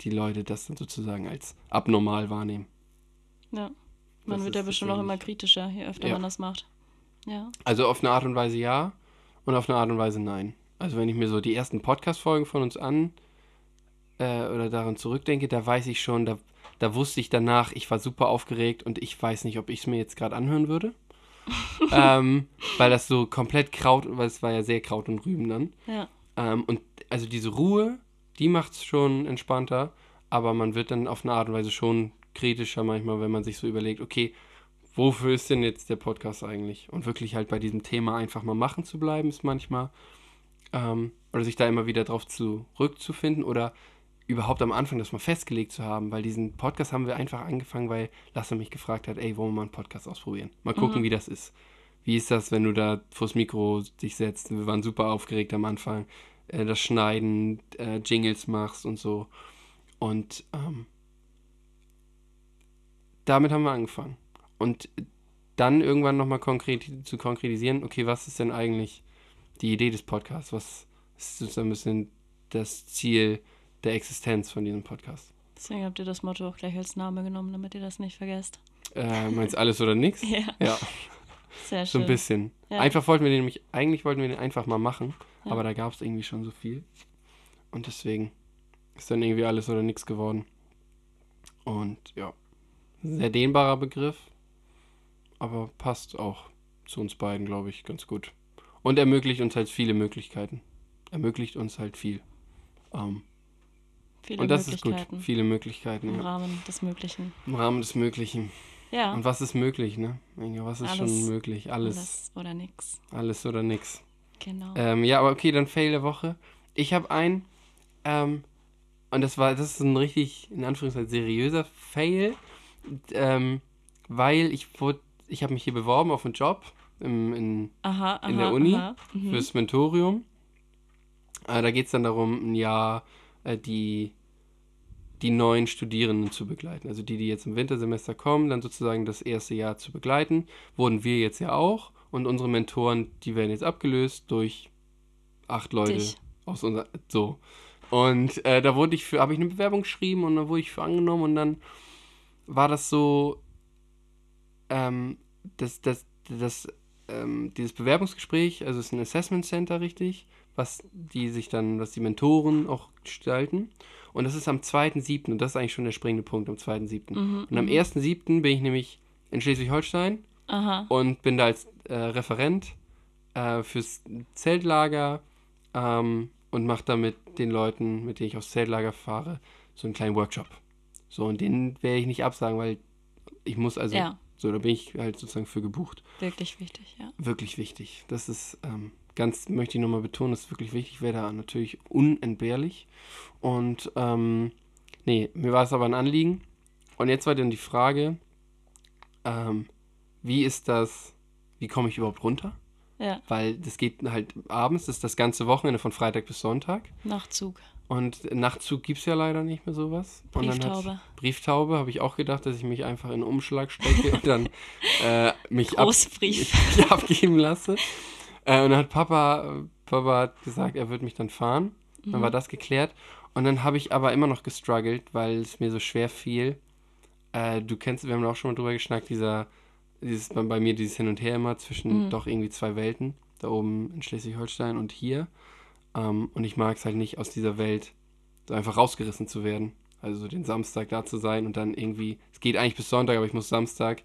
die Leute das dann sozusagen als abnormal wahrnehmen. Ja. Man Das wird ja bestimmt auch immer kritischer, je öfter Ja. man das macht. Ja. Also auf eine Art und Weise ja und auf eine Art und Weise nein. Also wenn ich mir so die ersten Podcast-Folgen von uns an äh, oder daran zurückdenke, da weiß ich schon, da, da wusste ich danach, ich war super aufgeregt und ich weiß nicht, ob ich es mir jetzt gerade anhören würde. ähm, weil das so komplett Kraut, weil es war ja sehr Kraut und Rüben dann. Ja. Ähm, und also diese Ruhe, die macht es schon entspannter, aber man wird dann auf eine Art und Weise schon kritischer manchmal, wenn man sich so überlegt, okay, wofür ist denn jetzt der Podcast eigentlich? Und wirklich halt bei diesem Thema einfach mal machen zu bleiben, ist manchmal, ähm, oder sich da immer wieder drauf zurückzufinden oder überhaupt am Anfang das mal festgelegt zu haben, weil diesen Podcast haben wir einfach angefangen, weil Lasse mich gefragt hat, ey, wollen wir mal einen Podcast ausprobieren? Mal gucken, wie das ist. Wie ist das, wenn du da vors Mikro dich setzt? Wir waren super aufgeregt am Anfang. Äh, das Schneiden, äh, Jingles machst und so. Und ähm, damit haben wir angefangen. Und dann irgendwann nochmal konkret zu konkretisieren, okay, was ist denn eigentlich die Idee des Podcasts? Was ist sozusagen ein bisschen das Ziel der Existenz von diesem Podcast? Deswegen habt ihr das Motto auch gleich als Name genommen, damit ihr das nicht vergesst. Äh, meinst alles oder nichts? Ja, Ja, sehr so schön. ein bisschen. Ja. Einfach wollten wir den nämlich, eigentlich wollten wir den einfach mal machen, Ja. aber da gab es irgendwie schon so viel. Und deswegen ist dann irgendwie alles oder nichts geworden. Und ja, sehr dehnbarer Begriff, aber passt auch zu uns beiden, glaube ich, ganz gut. Und ermöglicht uns halt viele Möglichkeiten. Ermöglicht uns halt viel. Ähm, Viele und das ist gut. Viele Möglichkeiten, im ja. Rahmen des Möglichen. Im Rahmen des Möglichen. Ja, Und was ist möglich, ne? Was ist Alles. schon möglich? Alles. alles oder nix. Alles oder nix. Genau. Ähm, ja, aber okay, dann Fail der Woche. Ich habe einen, ähm, und das war, das ist ein richtig, in Anführungszeichen, seriöser Fail, ähm, weil ich wurde, ich habe mich hier beworben auf einen Job im, in, aha, aha, in der Uni aha. Mhm. fürs Mentorium. Äh, da geht es dann darum, ein Jahr äh, die, die neuen Studierenden zu begleiten. Also die, die jetzt im Wintersemester kommen, dann sozusagen das erste Jahr zu begleiten. Wurden wir jetzt ja auch. Und unsere Mentoren, die werden jetzt abgelöst durch acht Leute Dich. aus unserer. So. Und äh, da wurde ich für, habe ich eine Bewerbung geschrieben und da wurde ich für angenommen und dann war das so, ähm, das, das, das, ähm, dieses Bewerbungsgespräch, also es ist ein Assessment Center, richtig, was die sich dann, was die Mentoren auch gestalten. Und das ist am 2.7. und das ist eigentlich schon der springende Punkt, am 2.7. Mhm, Und am 1.7. bin ich nämlich in Schleswig-Holstein und bin da als äh, Referent äh, fürs Zeltlager ähm, und mache da mit den Leuten, mit denen ich aufs Zeltlager fahre, so einen kleinen Workshop. So, und den werde ich nicht absagen, weil ich muss also, Ja. so, da bin ich halt sozusagen für gebucht. Wirklich wichtig, ja. Wirklich wichtig. Das ist ähm, ganz, möchte ich nochmal betonen, das ist wirklich wichtig. Ich wäre da natürlich unentbehrlich. Und ähm, nee, mir war es aber ein Anliegen. Und jetzt war dann die Frage, ähm, wie ist das, wie komme ich überhaupt runter? Ja, Weil das geht halt abends, das ist das ganze Wochenende von Freitag bis Sonntag. Nachtzug. Und Nachtzug gibt es ja leider nicht mehr sowas. Und dann Brieftaube. Brieftaube, habe ich auch gedacht, dass ich mich einfach in einen Umschlag stecke und dann äh, mich ab, abgeben lasse. Äh, und dann hat Papa, Papa hat gesagt, er wird mich dann fahren. Dann Mhm. war das geklärt. Und dann habe ich aber immer noch gestruggelt, weil es mir so schwer fiel. Äh, du kennst, wir haben auch schon mal drüber geschnackt, dieser, dieses, bei, bei mir dieses Hin und Her immer zwischen Mhm. doch irgendwie zwei Welten. Da oben in Schleswig-Holstein und hier. Ähm, und ich mag es halt nicht, aus dieser Welt so einfach rausgerissen zu werden. Also so den Samstag da zu sein und dann irgendwie, es geht eigentlich bis Sonntag, aber ich muss Samstag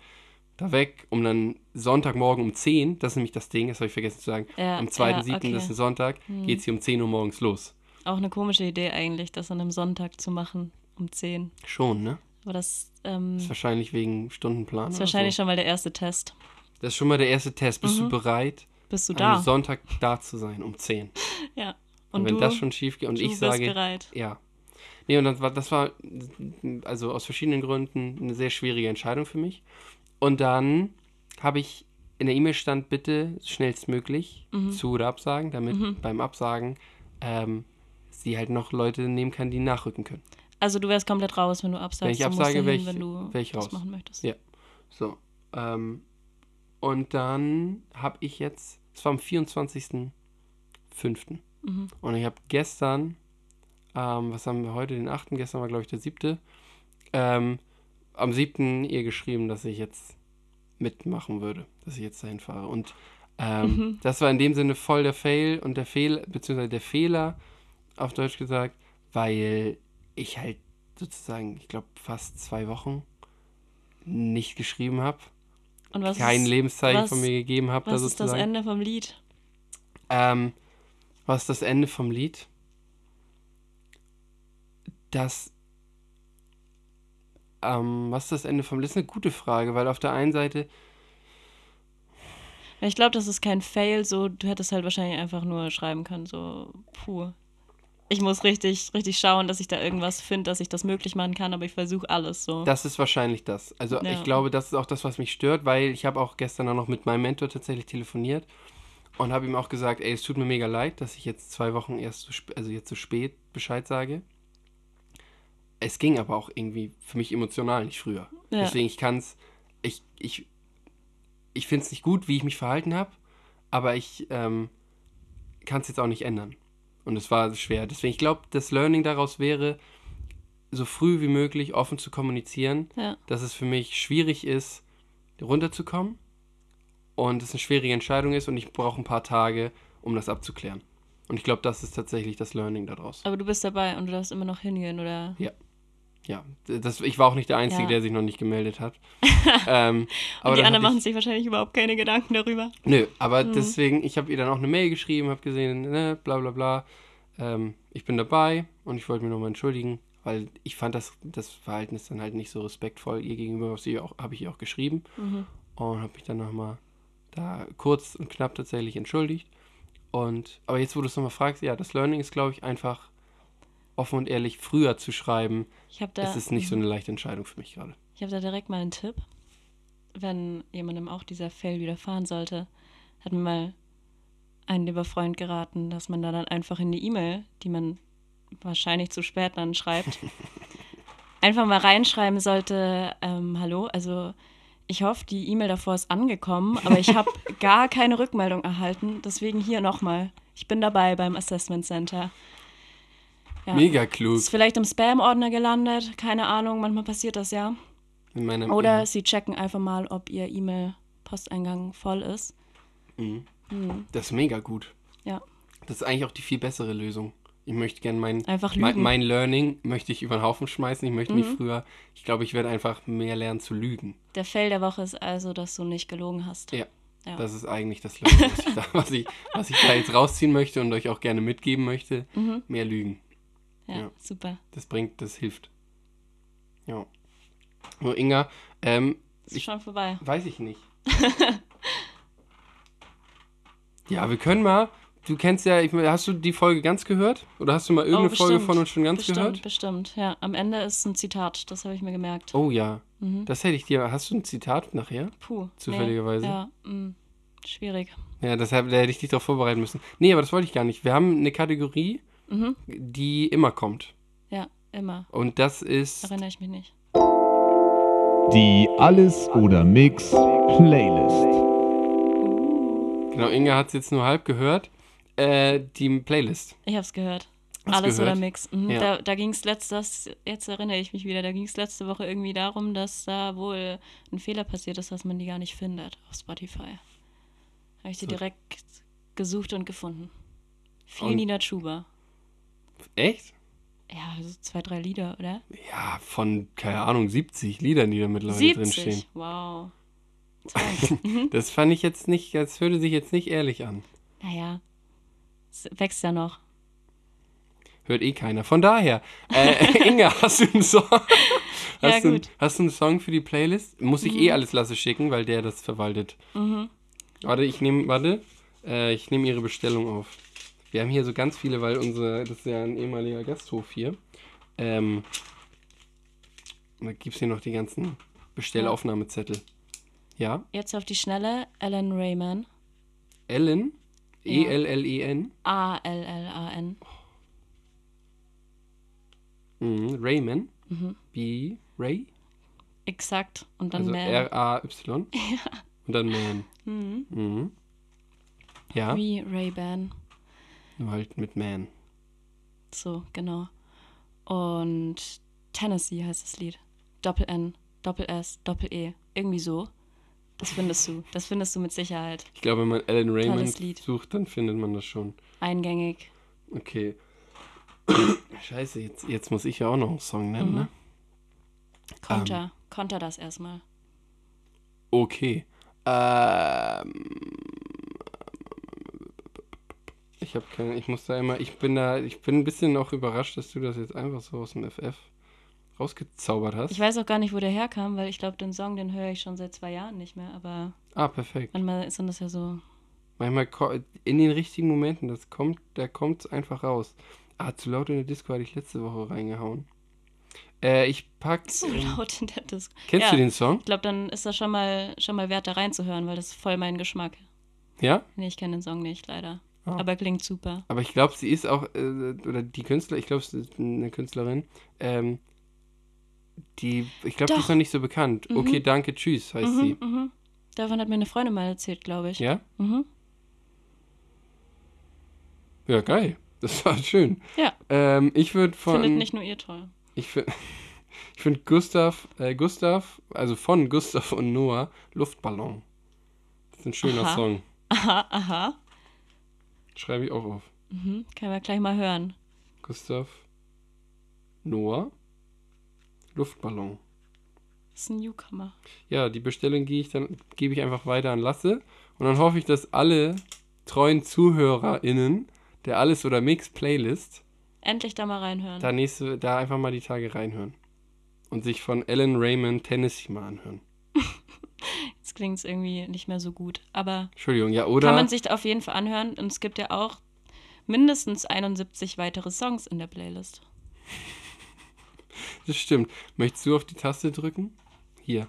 da weg, um dann Sonntagmorgen um 10, das ist nämlich das Ding, das habe ich vergessen zu sagen, Ja, am 2.7., ja, okay. das ist ein Sonntag, geht es hier um 10 Uhr morgens los. Auch eine komische Idee eigentlich, das an einem Sonntag zu machen, um 10. Schon, ne? Aber das ähm, Das ist wahrscheinlich wegen Stundenplan. ist oder wahrscheinlich so. schon mal der erste Test. Das ist schon mal der erste Test. Bist Mhm. du bereit, Bist du am da? Sonntag da zu sein, um 10? Ja. Und, Und, wenn du, das schon schief geht und ich sage, bereit. ja. Nee, und das war, das war, also aus verschiedenen Gründen, eine sehr schwierige Entscheidung für mich. Und dann habe ich in der E-Mail stand, bitte schnellstmöglich Mhm. zu oder absagen, damit beim Absagen ähm, sie halt noch Leute nehmen kann, die nachrücken können. Also du wärst komplett raus, wenn du absagst. Wenn ich absage, dahin, wär ich- wenn du wär ich raus. machen möchtest. Ja. So. Ähm, und dann habe ich jetzt, es war am 24.05. Mhm. Und ich habe gestern, ähm, was haben wir heute, den 8., gestern war glaube ich der 7., ähm, am 7. ihr geschrieben, dass ich jetzt mitmachen würde, dass ich jetzt dahin fahre. Und ähm, Mhm. das war in dem Sinne voll der Fail und der Fehler, beziehungsweise der Fehler, auf Deutsch gesagt, weil ich halt sozusagen, ich glaube, fast zwei Wochen nicht geschrieben habe, Und was kein ist, Lebenszeichen was- von mir gegeben habe. da was ist das. Ende vom Lied? Ähm, was ist das Ende vom Lied? Das. Ähm, was ist das Ende vom Lied? Das ist eine gute Frage, weil auf der einen Seite, Ich glaube, das ist kein Fail, so du hättest halt wahrscheinlich einfach nur schreiben können, so puh. Ich muss richtig, richtig schauen, dass ich da irgendwas finde, dass ich das möglich machen kann, aber ich versuche alles so. das ist wahrscheinlich das. Also Ja. ich glaube, das ist auch das, was mich stört, weil ich habe auch gestern noch mit meinem Mentor tatsächlich telefoniert und habe ihm auch gesagt, ey, es tut mir mega leid, dass ich jetzt zwei Wochen erst zu spät, also jetzt zu spät Bescheid sage. Es ging aber auch irgendwie für mich emotional nicht früher. Ja. Deswegen, ich kann es, ich, ich, ich finde es nicht gut, wie ich mich verhalten habe, aber ich ähm, kann es jetzt auch nicht ändern. Und es war schwer. Deswegen, ich glaube, das Learning daraus wäre, so früh wie möglich offen zu kommunizieren, Ja. dass es für mich schwierig ist, runterzukommen und es eine schwierige Entscheidung ist und ich brauche ein paar Tage, um das abzuklären. Und ich glaube, das ist tatsächlich das Learning daraus. Aber du bist dabei und du darfst immer noch hingehen, oder? Ja, das, ich war auch nicht der Einzige, Ja. der sich noch nicht gemeldet hat. ähm, aber und die anderen machen ich, sich wahrscheinlich überhaupt keine Gedanken darüber. Nö, aber Mhm. deswegen, ich habe ihr dann auch eine Mail geschrieben, habe gesehen, ne, bla bla bla. Ähm, ich bin dabei und ich wollte mich nochmal entschuldigen, weil ich fand das, das Verhalten ist dann halt nicht so respektvoll ihr gegenüber, habe ich ihr auch geschrieben. Mhm. Und habe mich dann nochmal da kurz und knapp tatsächlich entschuldigt. Und, aber jetzt, wo du es nochmal fragst, ja, das Learning ist, glaube ich, einfach offen und ehrlich früher zu schreiben. Habe da, Es ist nicht so eine leichte Entscheidung für mich gerade. ich hab da direkt mal einen Tipp. Wenn jemandem auch dieser Fail widerfahren sollte, hat mir mal ein lieber Freund geraten, dass man da dann einfach in die E-Mail, die man wahrscheinlich zu spät dann schreibt, einfach mal reinschreiben sollte, ähm, hallo, also ich hoffe, die E-Mail davor ist angekommen, aber ich habe gar keine Rückmeldung erhalten, deswegen hier nochmal. Ich bin dabei beim Assessment Center. Ja. Mega klug. Ist vielleicht im Spam-Ordner gelandet, keine Ahnung, manchmal passiert das ja. In meinem, Oder ja. sie checken einfach mal, ob ihr E-Mail-Posteingang voll ist. Mhm. Hm, Das ist mega gut. Ja. Das ist eigentlich auch die viel bessere Lösung. Ich möchte gerne mein, mein, mein Learning möchte ich über den Haufen schmeißen. Ich möchte mich Mhm. früher, ich glaube, ich werde einfach mehr lernen zu lügen. Der Fail der Woche ist also, dass du nicht gelogen hast. Ja. Ja. Das ist eigentlich das Learning, was ich, da, was, ich, was ich da jetzt rausziehen möchte und euch auch gerne mitgeben möchte. Mhm. Mehr lügen. Ja, Ja. super. Das bringt, das hilft. Ja. So, Inga, ähm, Ist Ich- schon vorbei. weiß ich nicht. ja, wir können mal. Du kennst ja, ich, hast du die Folge ganz gehört? Oder hast du mal irgendeine Oh, Folge von uns schon ganz bestimmt, gehört? bestimmt. Ja, am Ende ist ein Zitat, das habe ich mir gemerkt. Oh ja, Mhm. das hätte ich dir. Hast du ein Zitat nachher? Puh. zufälligerweise. Nee. Ja, mh. schwierig. Ja, deshalb da hätte ich dich darauf vorbereiten müssen. Nee, aber das wollte ich gar nicht. Wir haben eine Kategorie, Mhm. die immer kommt. Ja, immer. Und das ist. Erinnere ich mich nicht. Die Alles oder Mix Playlist. Genau, Inga hat es jetzt nur halb gehört. Äh, die Playlist. Ich hab's gehört. Hast Alles gehört? oder Mix. Mhm. Ja. Da, da ging es letztes, jetzt erinnere ich mich wieder, da ging es letzte Woche irgendwie darum, dass da wohl ein Fehler passiert ist, dass man die gar nicht findet auf Spotify. Habe ich die So. direkt gesucht und gefunden. Viel Und- Nina Chuba. Echt? Ja, so zwei, drei Lieder, oder? Ja, von, keine Ahnung, 70 Liedern, die da mittlerweile drinstehen. 70. Wow. Toll. mhm. Das fand ich jetzt nicht, das hörte sich jetzt nicht ehrlich an. Naja, es wächst ja noch. Hört eh keiner. Von daher, äh, Inga, hast du einen Song? Hast, Ja, du, gut. hast du einen Song für die Playlist? Muss ich eh alles Lasse schicken, weil der das verwaltet. Mhm. Warte, ich nehme, warte, äh, ich nehme ihre Bestellung auf. Wir haben hier so ganz viele, weil unsere, das ist ja ein ehemaliger Gasthof hier. Ähm, da gibt es hier noch die ganzen Bestellaufnahmezettel. Ja, Jetzt auf die Schnelle, Alan Rayman. Ellen, Ja. E-L-L-E-N, A-L-L-A-N. mhm. Rayman, Mhm. wie Ray, Exakt. Und dann also Man. R-A-Y und dann Man. Mhm. Mhm. Ja, Wie Ray-Ban. Nur halt mit Man. So, genau. Und Tennessee heißt das Lied. Doppel-N, Doppel-S, Doppel-E. Irgendwie so. Das findest du. Das findest du mit Sicherheit. Ich glaube, wenn man Alan Raymond sucht, dann findet man das schon. Eingängig. Okay. Scheiße, jetzt, jetzt muss ich ja auch noch einen Song nennen, Mhm. ne? Konter. Konter das erstmal. Okay. Ähm, ich habe keine, ich muss da immer, ich bin da, ich bin ein bisschen auch überrascht, dass du das jetzt einfach so aus dem FF rausgezaubert hast. Ich weiß auch gar nicht, wo der herkam, weil ich glaube, den Song, den höre ich schon seit zwei Jahren nicht mehr. Aber ah, perfekt. manchmal sind das ja so. Manchmal in den richtigen Momenten, das kommt, da kommt einfach raus. Ah, zu laut in der Disco hatte ich letzte Woche reingehauen. Äh, ich pack. So ähm, laut in der Disco. Kennst ja, du den Song? Ich glaube, dann ist das schon mal, schon mal wert, da reinzuhören, weil das ist voll mein Geschmack. Ja? Nee, ich kenne den Song nicht, leider. Ah. Aber klingt super. Aber ich glaube, sie ist auch, äh, oder die Künstler, ich glaube, es ist eine Künstlerin, ähm, die, ich glaube, die ist noch nicht so bekannt. Mhm. Okay, danke, tschüss, heißt Mhm, sie. mhm. Davon hat mir eine Freundin mal erzählt, glaube ich. Ja? Mhm. Ja, geil. Das war schön. Ja. Ähm, ich würde von. Findet nicht nur ihr toll. Ich finde ich find Gustav, äh, Gustav, also von Gustav und Noah, Luftballon. Das ist ein schöner Aha. Song. Aha, aha. Schreibe ich auch auf. Mhm. Können wir gleich mal hören. Gustav, Noah, Luftballon. Das ist ein Newcomer. Ja, die Bestellung gehe ich dann, gebe ich einfach weiter an Lasse. Und dann hoffe ich, dass alle treuen ZuhörerInnen der Alles oder Mix Playlist Endlich da mal reinhören. da nächste, da einfach mal die Tage reinhören. Und sich von Alan Raymond Tennessee mal anhören. Klingt es irgendwie nicht mehr so gut. Aber Entschuldigung, ja, oder? kann man sich auf jeden Fall anhören. Und es gibt ja auch mindestens 71 weitere Songs in der Playlist. das stimmt. Möchtest du auf die Taste drücken? Hier.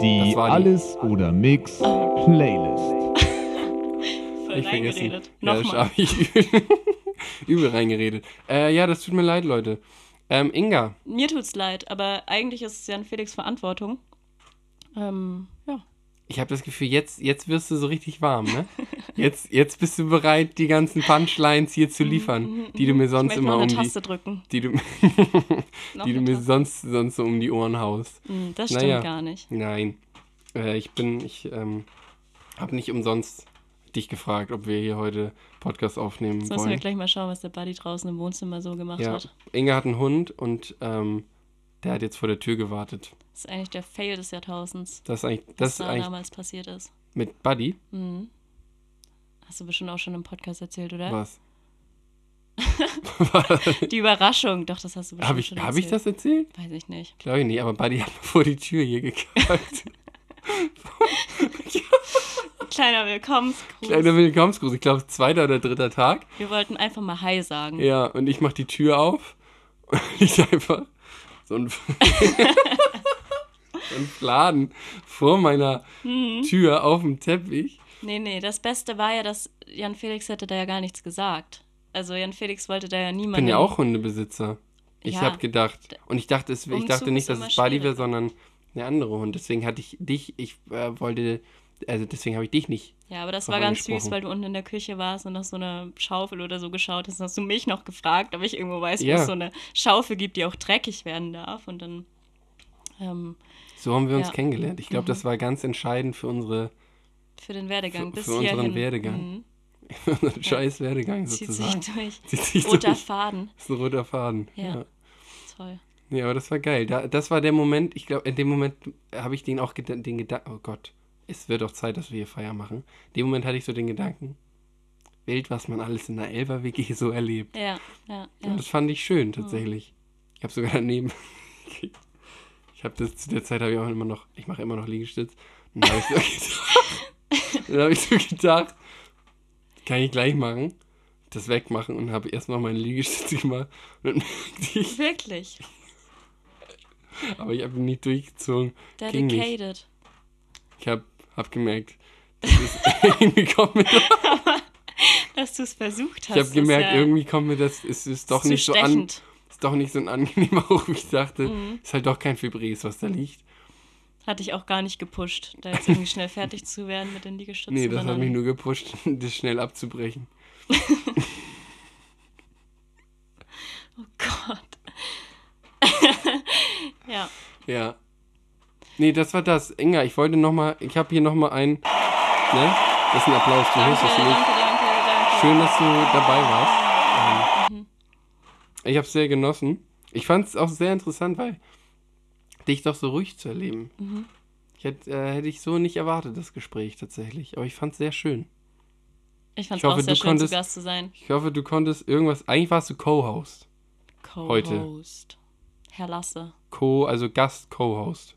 Die Das war die. Alles oder Mix Playlist. Voll vergessen. reingeredet. Ja, Nochmal. ich übel, übel reingeredet. Äh, ja, das tut mir leid, Leute. Ähm, Inga, Mir tut's leid, aber eigentlich ist es ja in Felix Verantwortung. Ähm, ja. ich habe das Gefühl, jetzt, jetzt wirst du so richtig warm, ne? Jetzt, jetzt bist du bereit, die ganzen Punchlines hier zu liefern, die du mir sonst immer um die, Taste drücken. die du, die du mir Taste. sonst, sonst so um die Ohren haust. Hm, das stimmt Naja. gar nicht. Nein, äh, ich bin, ich ähm, habe nicht umsonst dich gefragt, ob wir hier heute Podcast aufnehmen Jetzt müssen wir wollen. gleich mal schauen, was der Buddy draußen im Wohnzimmer so gemacht Ja, hat. Inga hat einen Hund und ähm, der hat jetzt vor der Tür gewartet. Das ist eigentlich der Fail des Jahrtausends, Das ist eigentlich, was das ist da eigentlich damals passiert ist. mit Buddy. Mhm. Hast du bestimmt auch schon im Podcast erzählt, oder? Was? Die Überraschung, doch, das hast du bestimmt Habe ich, schon hab ich das erzählt? Weiß ich nicht. Glaube ich nicht, aber Buddy hat mir vor die Tür hier gekackt. Kleiner Willkommensgruß. Kleiner Willkommensgruß, ich glaube zweiter oder dritter Tag. Wir wollten einfach mal Hi sagen. Ja, und ich mache die Tür auf und ich einfach so ein, ein Fladen vor meiner Mhm. Tür auf dem Teppich. Nee, nee, das Beste war ja, dass Jan Felix hätte da ja gar nichts gesagt. Also Jan Felix wollte da ja Ich niemanden. bin ja auch Hundebesitzer. Ich Ja. habe gedacht, und ich dachte, es, ich dachte nicht, dass es Buddy wäre, sondern der andere Hund. Deswegen hatte ich dich, ich äh, wollte also deswegen habe ich dich nicht. Ja, aber das war ganz süß, weil du unten in der Küche warst und nach so einer Schaufel oder so geschaut hast. Dann hast du mich noch gefragt, ob ich irgendwo weiß, wo Ja. es so eine Schaufel gibt, die auch dreckig werden darf. Und dann, ähm, So haben wir uns Ja. kennengelernt. Ich glaube, das war ganz entscheidend für unsere für den Werdegang Für- bis für unseren hierhin. Werdegang. Mhm. für unseren scheiß Werdegang Zieht sozusagen. sich durch. Zieht sich Roter durch. Faden. Das ist ein roter Faden. Ja. Ja. Toll. Ja, aber das war geil. Da, das war der Moment, ich glaube, in dem Moment habe ich den auch den Gedanken, oh Gott, es wird auch Zeit, dass wir hier Feier machen. In dem Moment hatte ich so den Gedanken, Wild, was man alles in der Elber-WG so erlebt. Ja, ja, Und ja. das fand ich schön, tatsächlich. Ich habe sogar daneben, ich habe das, zu der Zeit habe ich auch immer noch, ich mache immer noch Liegestütz. Und dann habe ich so habe ich so gedacht, kann ich gleich machen, das wegmachen und habe erstmal meine Liegestütze gemacht. Und ich, Wirklich. aber ich habe ihn nicht durchgezogen. Ging nicht. Dedicated. Ich habe hab gemerkt, irgendwie kommt mir das, Dass du es versucht hast. ich habe gemerkt, ja irgendwie kommt mir das, es ist doch nicht so an, stechend. Ist doch nicht so ein angenehmer Geruch, wie ich dachte. Mhm. Ist halt doch kein Fibres, was da liegt. Hatte ich auch gar nicht gepusht, da jetzt irgendwie schnell fertig zu werden mit den Liegestützen. Nee, das hat mich nur gepusht, das schnell abzubrechen. Oh Gott. ja. Ja. Nee, das war das. Inga, ich wollte nochmal, ich habe hier nochmal ein, ne? Das ist ein Applaus, du Danke, hörst danke, nicht. danke, danke. Schön, dass du dabei warst. Ich habe es sehr genossen. Ich fand es auch sehr interessant, weil dich doch so ruhig zu erleben. Mhm. Ich hätte, äh, hätte ich so nicht erwartet, das Gespräch tatsächlich. Aber ich fand es sehr schön. Ich fand es auch sehr du schön, konntest- zu Gast zu sein. Ich hoffe, du konntest irgendwas. Eigentlich warst du Co-Host. Heute. Co-Host. Herr Lasse. Co, also Gast-Co-Host.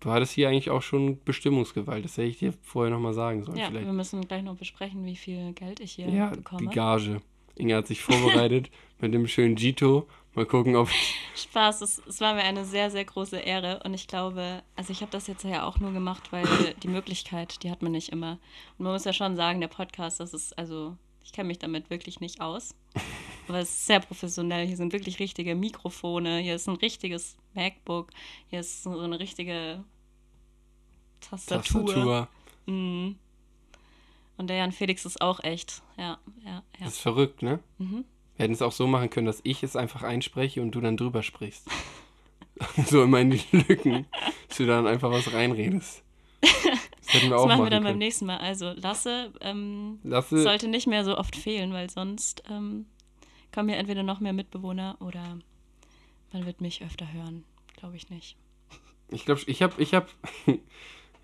Du hattest hier eigentlich auch schon Bestimmungsgewalt. Das hätte ich dir vorher nochmal sagen sollen. Ja, vielleicht. wir müssen gleich noch besprechen, wie viel Geld ich hier Ja, bekomme. die Gage. Inge hat sich vorbereitet mit dem schönen Gito. Mal gucken, ob. Spaß, es, es war mir eine sehr, sehr große Ehre und ich glaube, also ich habe das jetzt ja auch nur gemacht, weil die Möglichkeit, die hat man nicht immer. Und man muss ja schon sagen, der Podcast, das ist, also ich kenne mich damit wirklich nicht aus. Aber es ist sehr professionell. Hier sind wirklich richtige Mikrofone, hier ist ein richtiges MacBook, hier ist so eine richtige Tastatur. Tastatur. Mhm. Und der Jan Felix ist auch echt. Ja, ja, ja. Das ist verrückt, ne? Mhm. Wir hätten es auch so machen können, dass ich es einfach einspreche und du dann drüber sprichst. so immer in die Lücken, dass du dann einfach was reinredest. Das hätten wir Das auch machen wir dann beim können. nächsten Mal. Also Lasse ähm, Lasse, sollte nicht mehr so oft fehlen, weil sonst ähm, kommen ja entweder noch mehr Mitbewohner oder man wird mich öfter hören. Glaube ich nicht. ich glaube, ich habe, ich habe,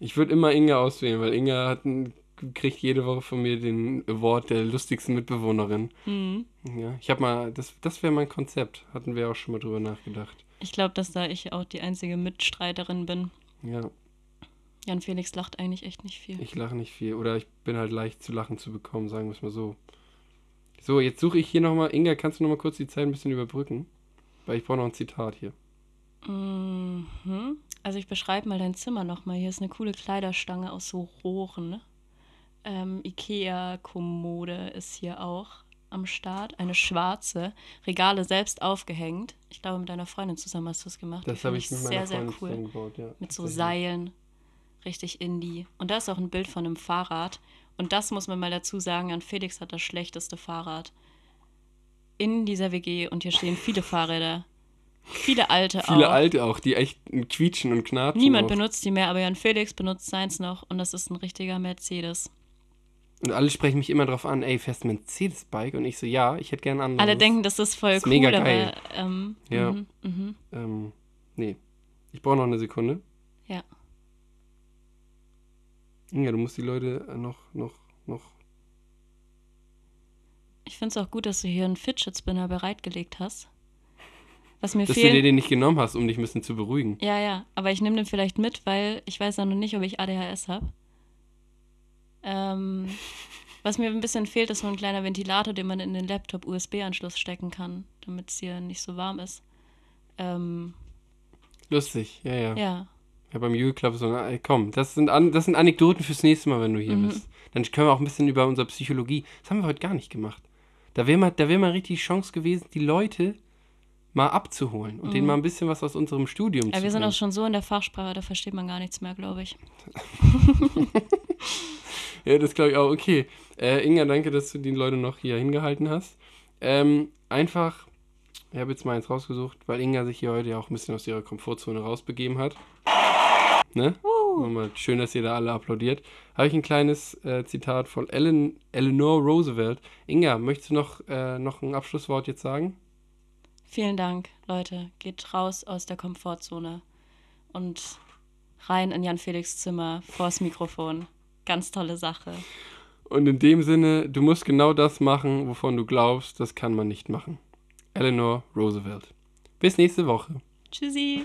ich würde immer Inga auswählen, weil Inga hat einen, kriegt jede Woche von mir den Award der lustigsten Mitbewohnerin. Mhm. Ja, ich habe mal, das, das wäre mein Konzept. Hatten wir auch schon mal drüber nachgedacht. Ich glaube, dass da ich auch die einzige Mitstreiterin bin. Ja, Jan Felix lacht eigentlich echt nicht viel. ich lache nicht viel. Oder ich bin halt leicht zu lachen zu bekommen, sagen wir es mal so. So, jetzt suche ich hier nochmal. Inga, kannst du nochmal kurz die Zeit ein bisschen überbrücken? Weil ich brauche noch ein Zitat hier. Mhm. Also ich beschreibe mal dein Zimmer nochmal. Hier ist eine coole Kleiderstange aus so Rohren. ne? Ähm, Ikea-Kommode ist hier auch am Start. Eine schwarze. Regale selbst aufgehängt. Ich glaube, mit deiner Freundin zusammen hast du es gemacht. Das habe ich mit meiner sehr, sehr cool. zusammengebaut, ja. Mit so. Seilen. Richtig Indie. Und da ist auch ein Bild von einem Fahrrad. Und das muss man mal dazu sagen, Jan Felix hat das schlechteste Fahrrad in dieser WG. Und hier stehen viele Fahrräder. Viele alte Viele auch. alte auch, die echt quietschen und knatschen. Niemand auch. benutzt die mehr, aber Jan Felix benutzt seins noch und das ist ein richtiger Mercedes. Und alle sprechen mich immer drauf an, ey, fährst du Mercedes-Bike? Und ich so, ja, ich hätte gern ein anderes. Alle denken, das ist voll ist cool, mega aber geil. ähm, Ja. mhm, mhm. Ähm, nee. Ich brauche noch eine Sekunde. Ja. Ja, du musst die Leute äh, noch, noch, noch. Ich finde es auch gut, dass du hier einen Fidget Spinner bereitgelegt hast. Was mir Dass du dir fehlt. den nicht genommen hast, um dich ein bisschen zu beruhigen. Ja, ja, aber ich nehme den vielleicht mit, weil ich weiß ja noch nicht, ob ich ADHS habe. Ähm, was mir ein bisschen fehlt, ist so ein kleiner Ventilator, den man in den Laptop-USB-Anschluss stecken kann, damit es hier nicht so warm ist. Ähm, Lustig, ja, ja. ja, Ja, beim Jule Club so, ey, komm, das sind, an, das sind Anekdoten fürs nächste Mal, wenn du hier Mhm. bist. Dann können wir auch ein bisschen über unsere Psychologie. Das haben wir heute gar nicht gemacht. Da wäre mal, da wär mal richtig Chance gewesen, die Leute mal abzuholen und denen mal ein bisschen was aus unserem Studium Mhm. Ja, zu wir sind auch schon so in der Fachsprache, da versteht man gar nichts mehr, glaube ich. Ja, das glaube ich auch. Okay. Äh, Inga, danke, dass du die Leute noch hier hingehalten hast. Ähm, einfach, ich habe jetzt mal eins rausgesucht, weil Inga sich hier heute ja auch ein bisschen aus ihrer Komfortzone rausbegeben hat. Ne? Mal schön, dass ihr da alle applaudiert. Habe ich ein kleines äh, Zitat von Ellen, Eleanor Roosevelt. Inga, möchtest du noch, äh, noch ein Abschlusswort jetzt sagen? Vielen Dank, Leute. Geht raus aus der Komfortzone und rein in Jan Felix Zimmer vors Mikrofon. Ganz tolle Sache. Und in dem Sinne, du musst genau das machen, wovon du glaubst, das kann man nicht machen. Eleanor Roosevelt. Bis nächste Woche. Tschüssi.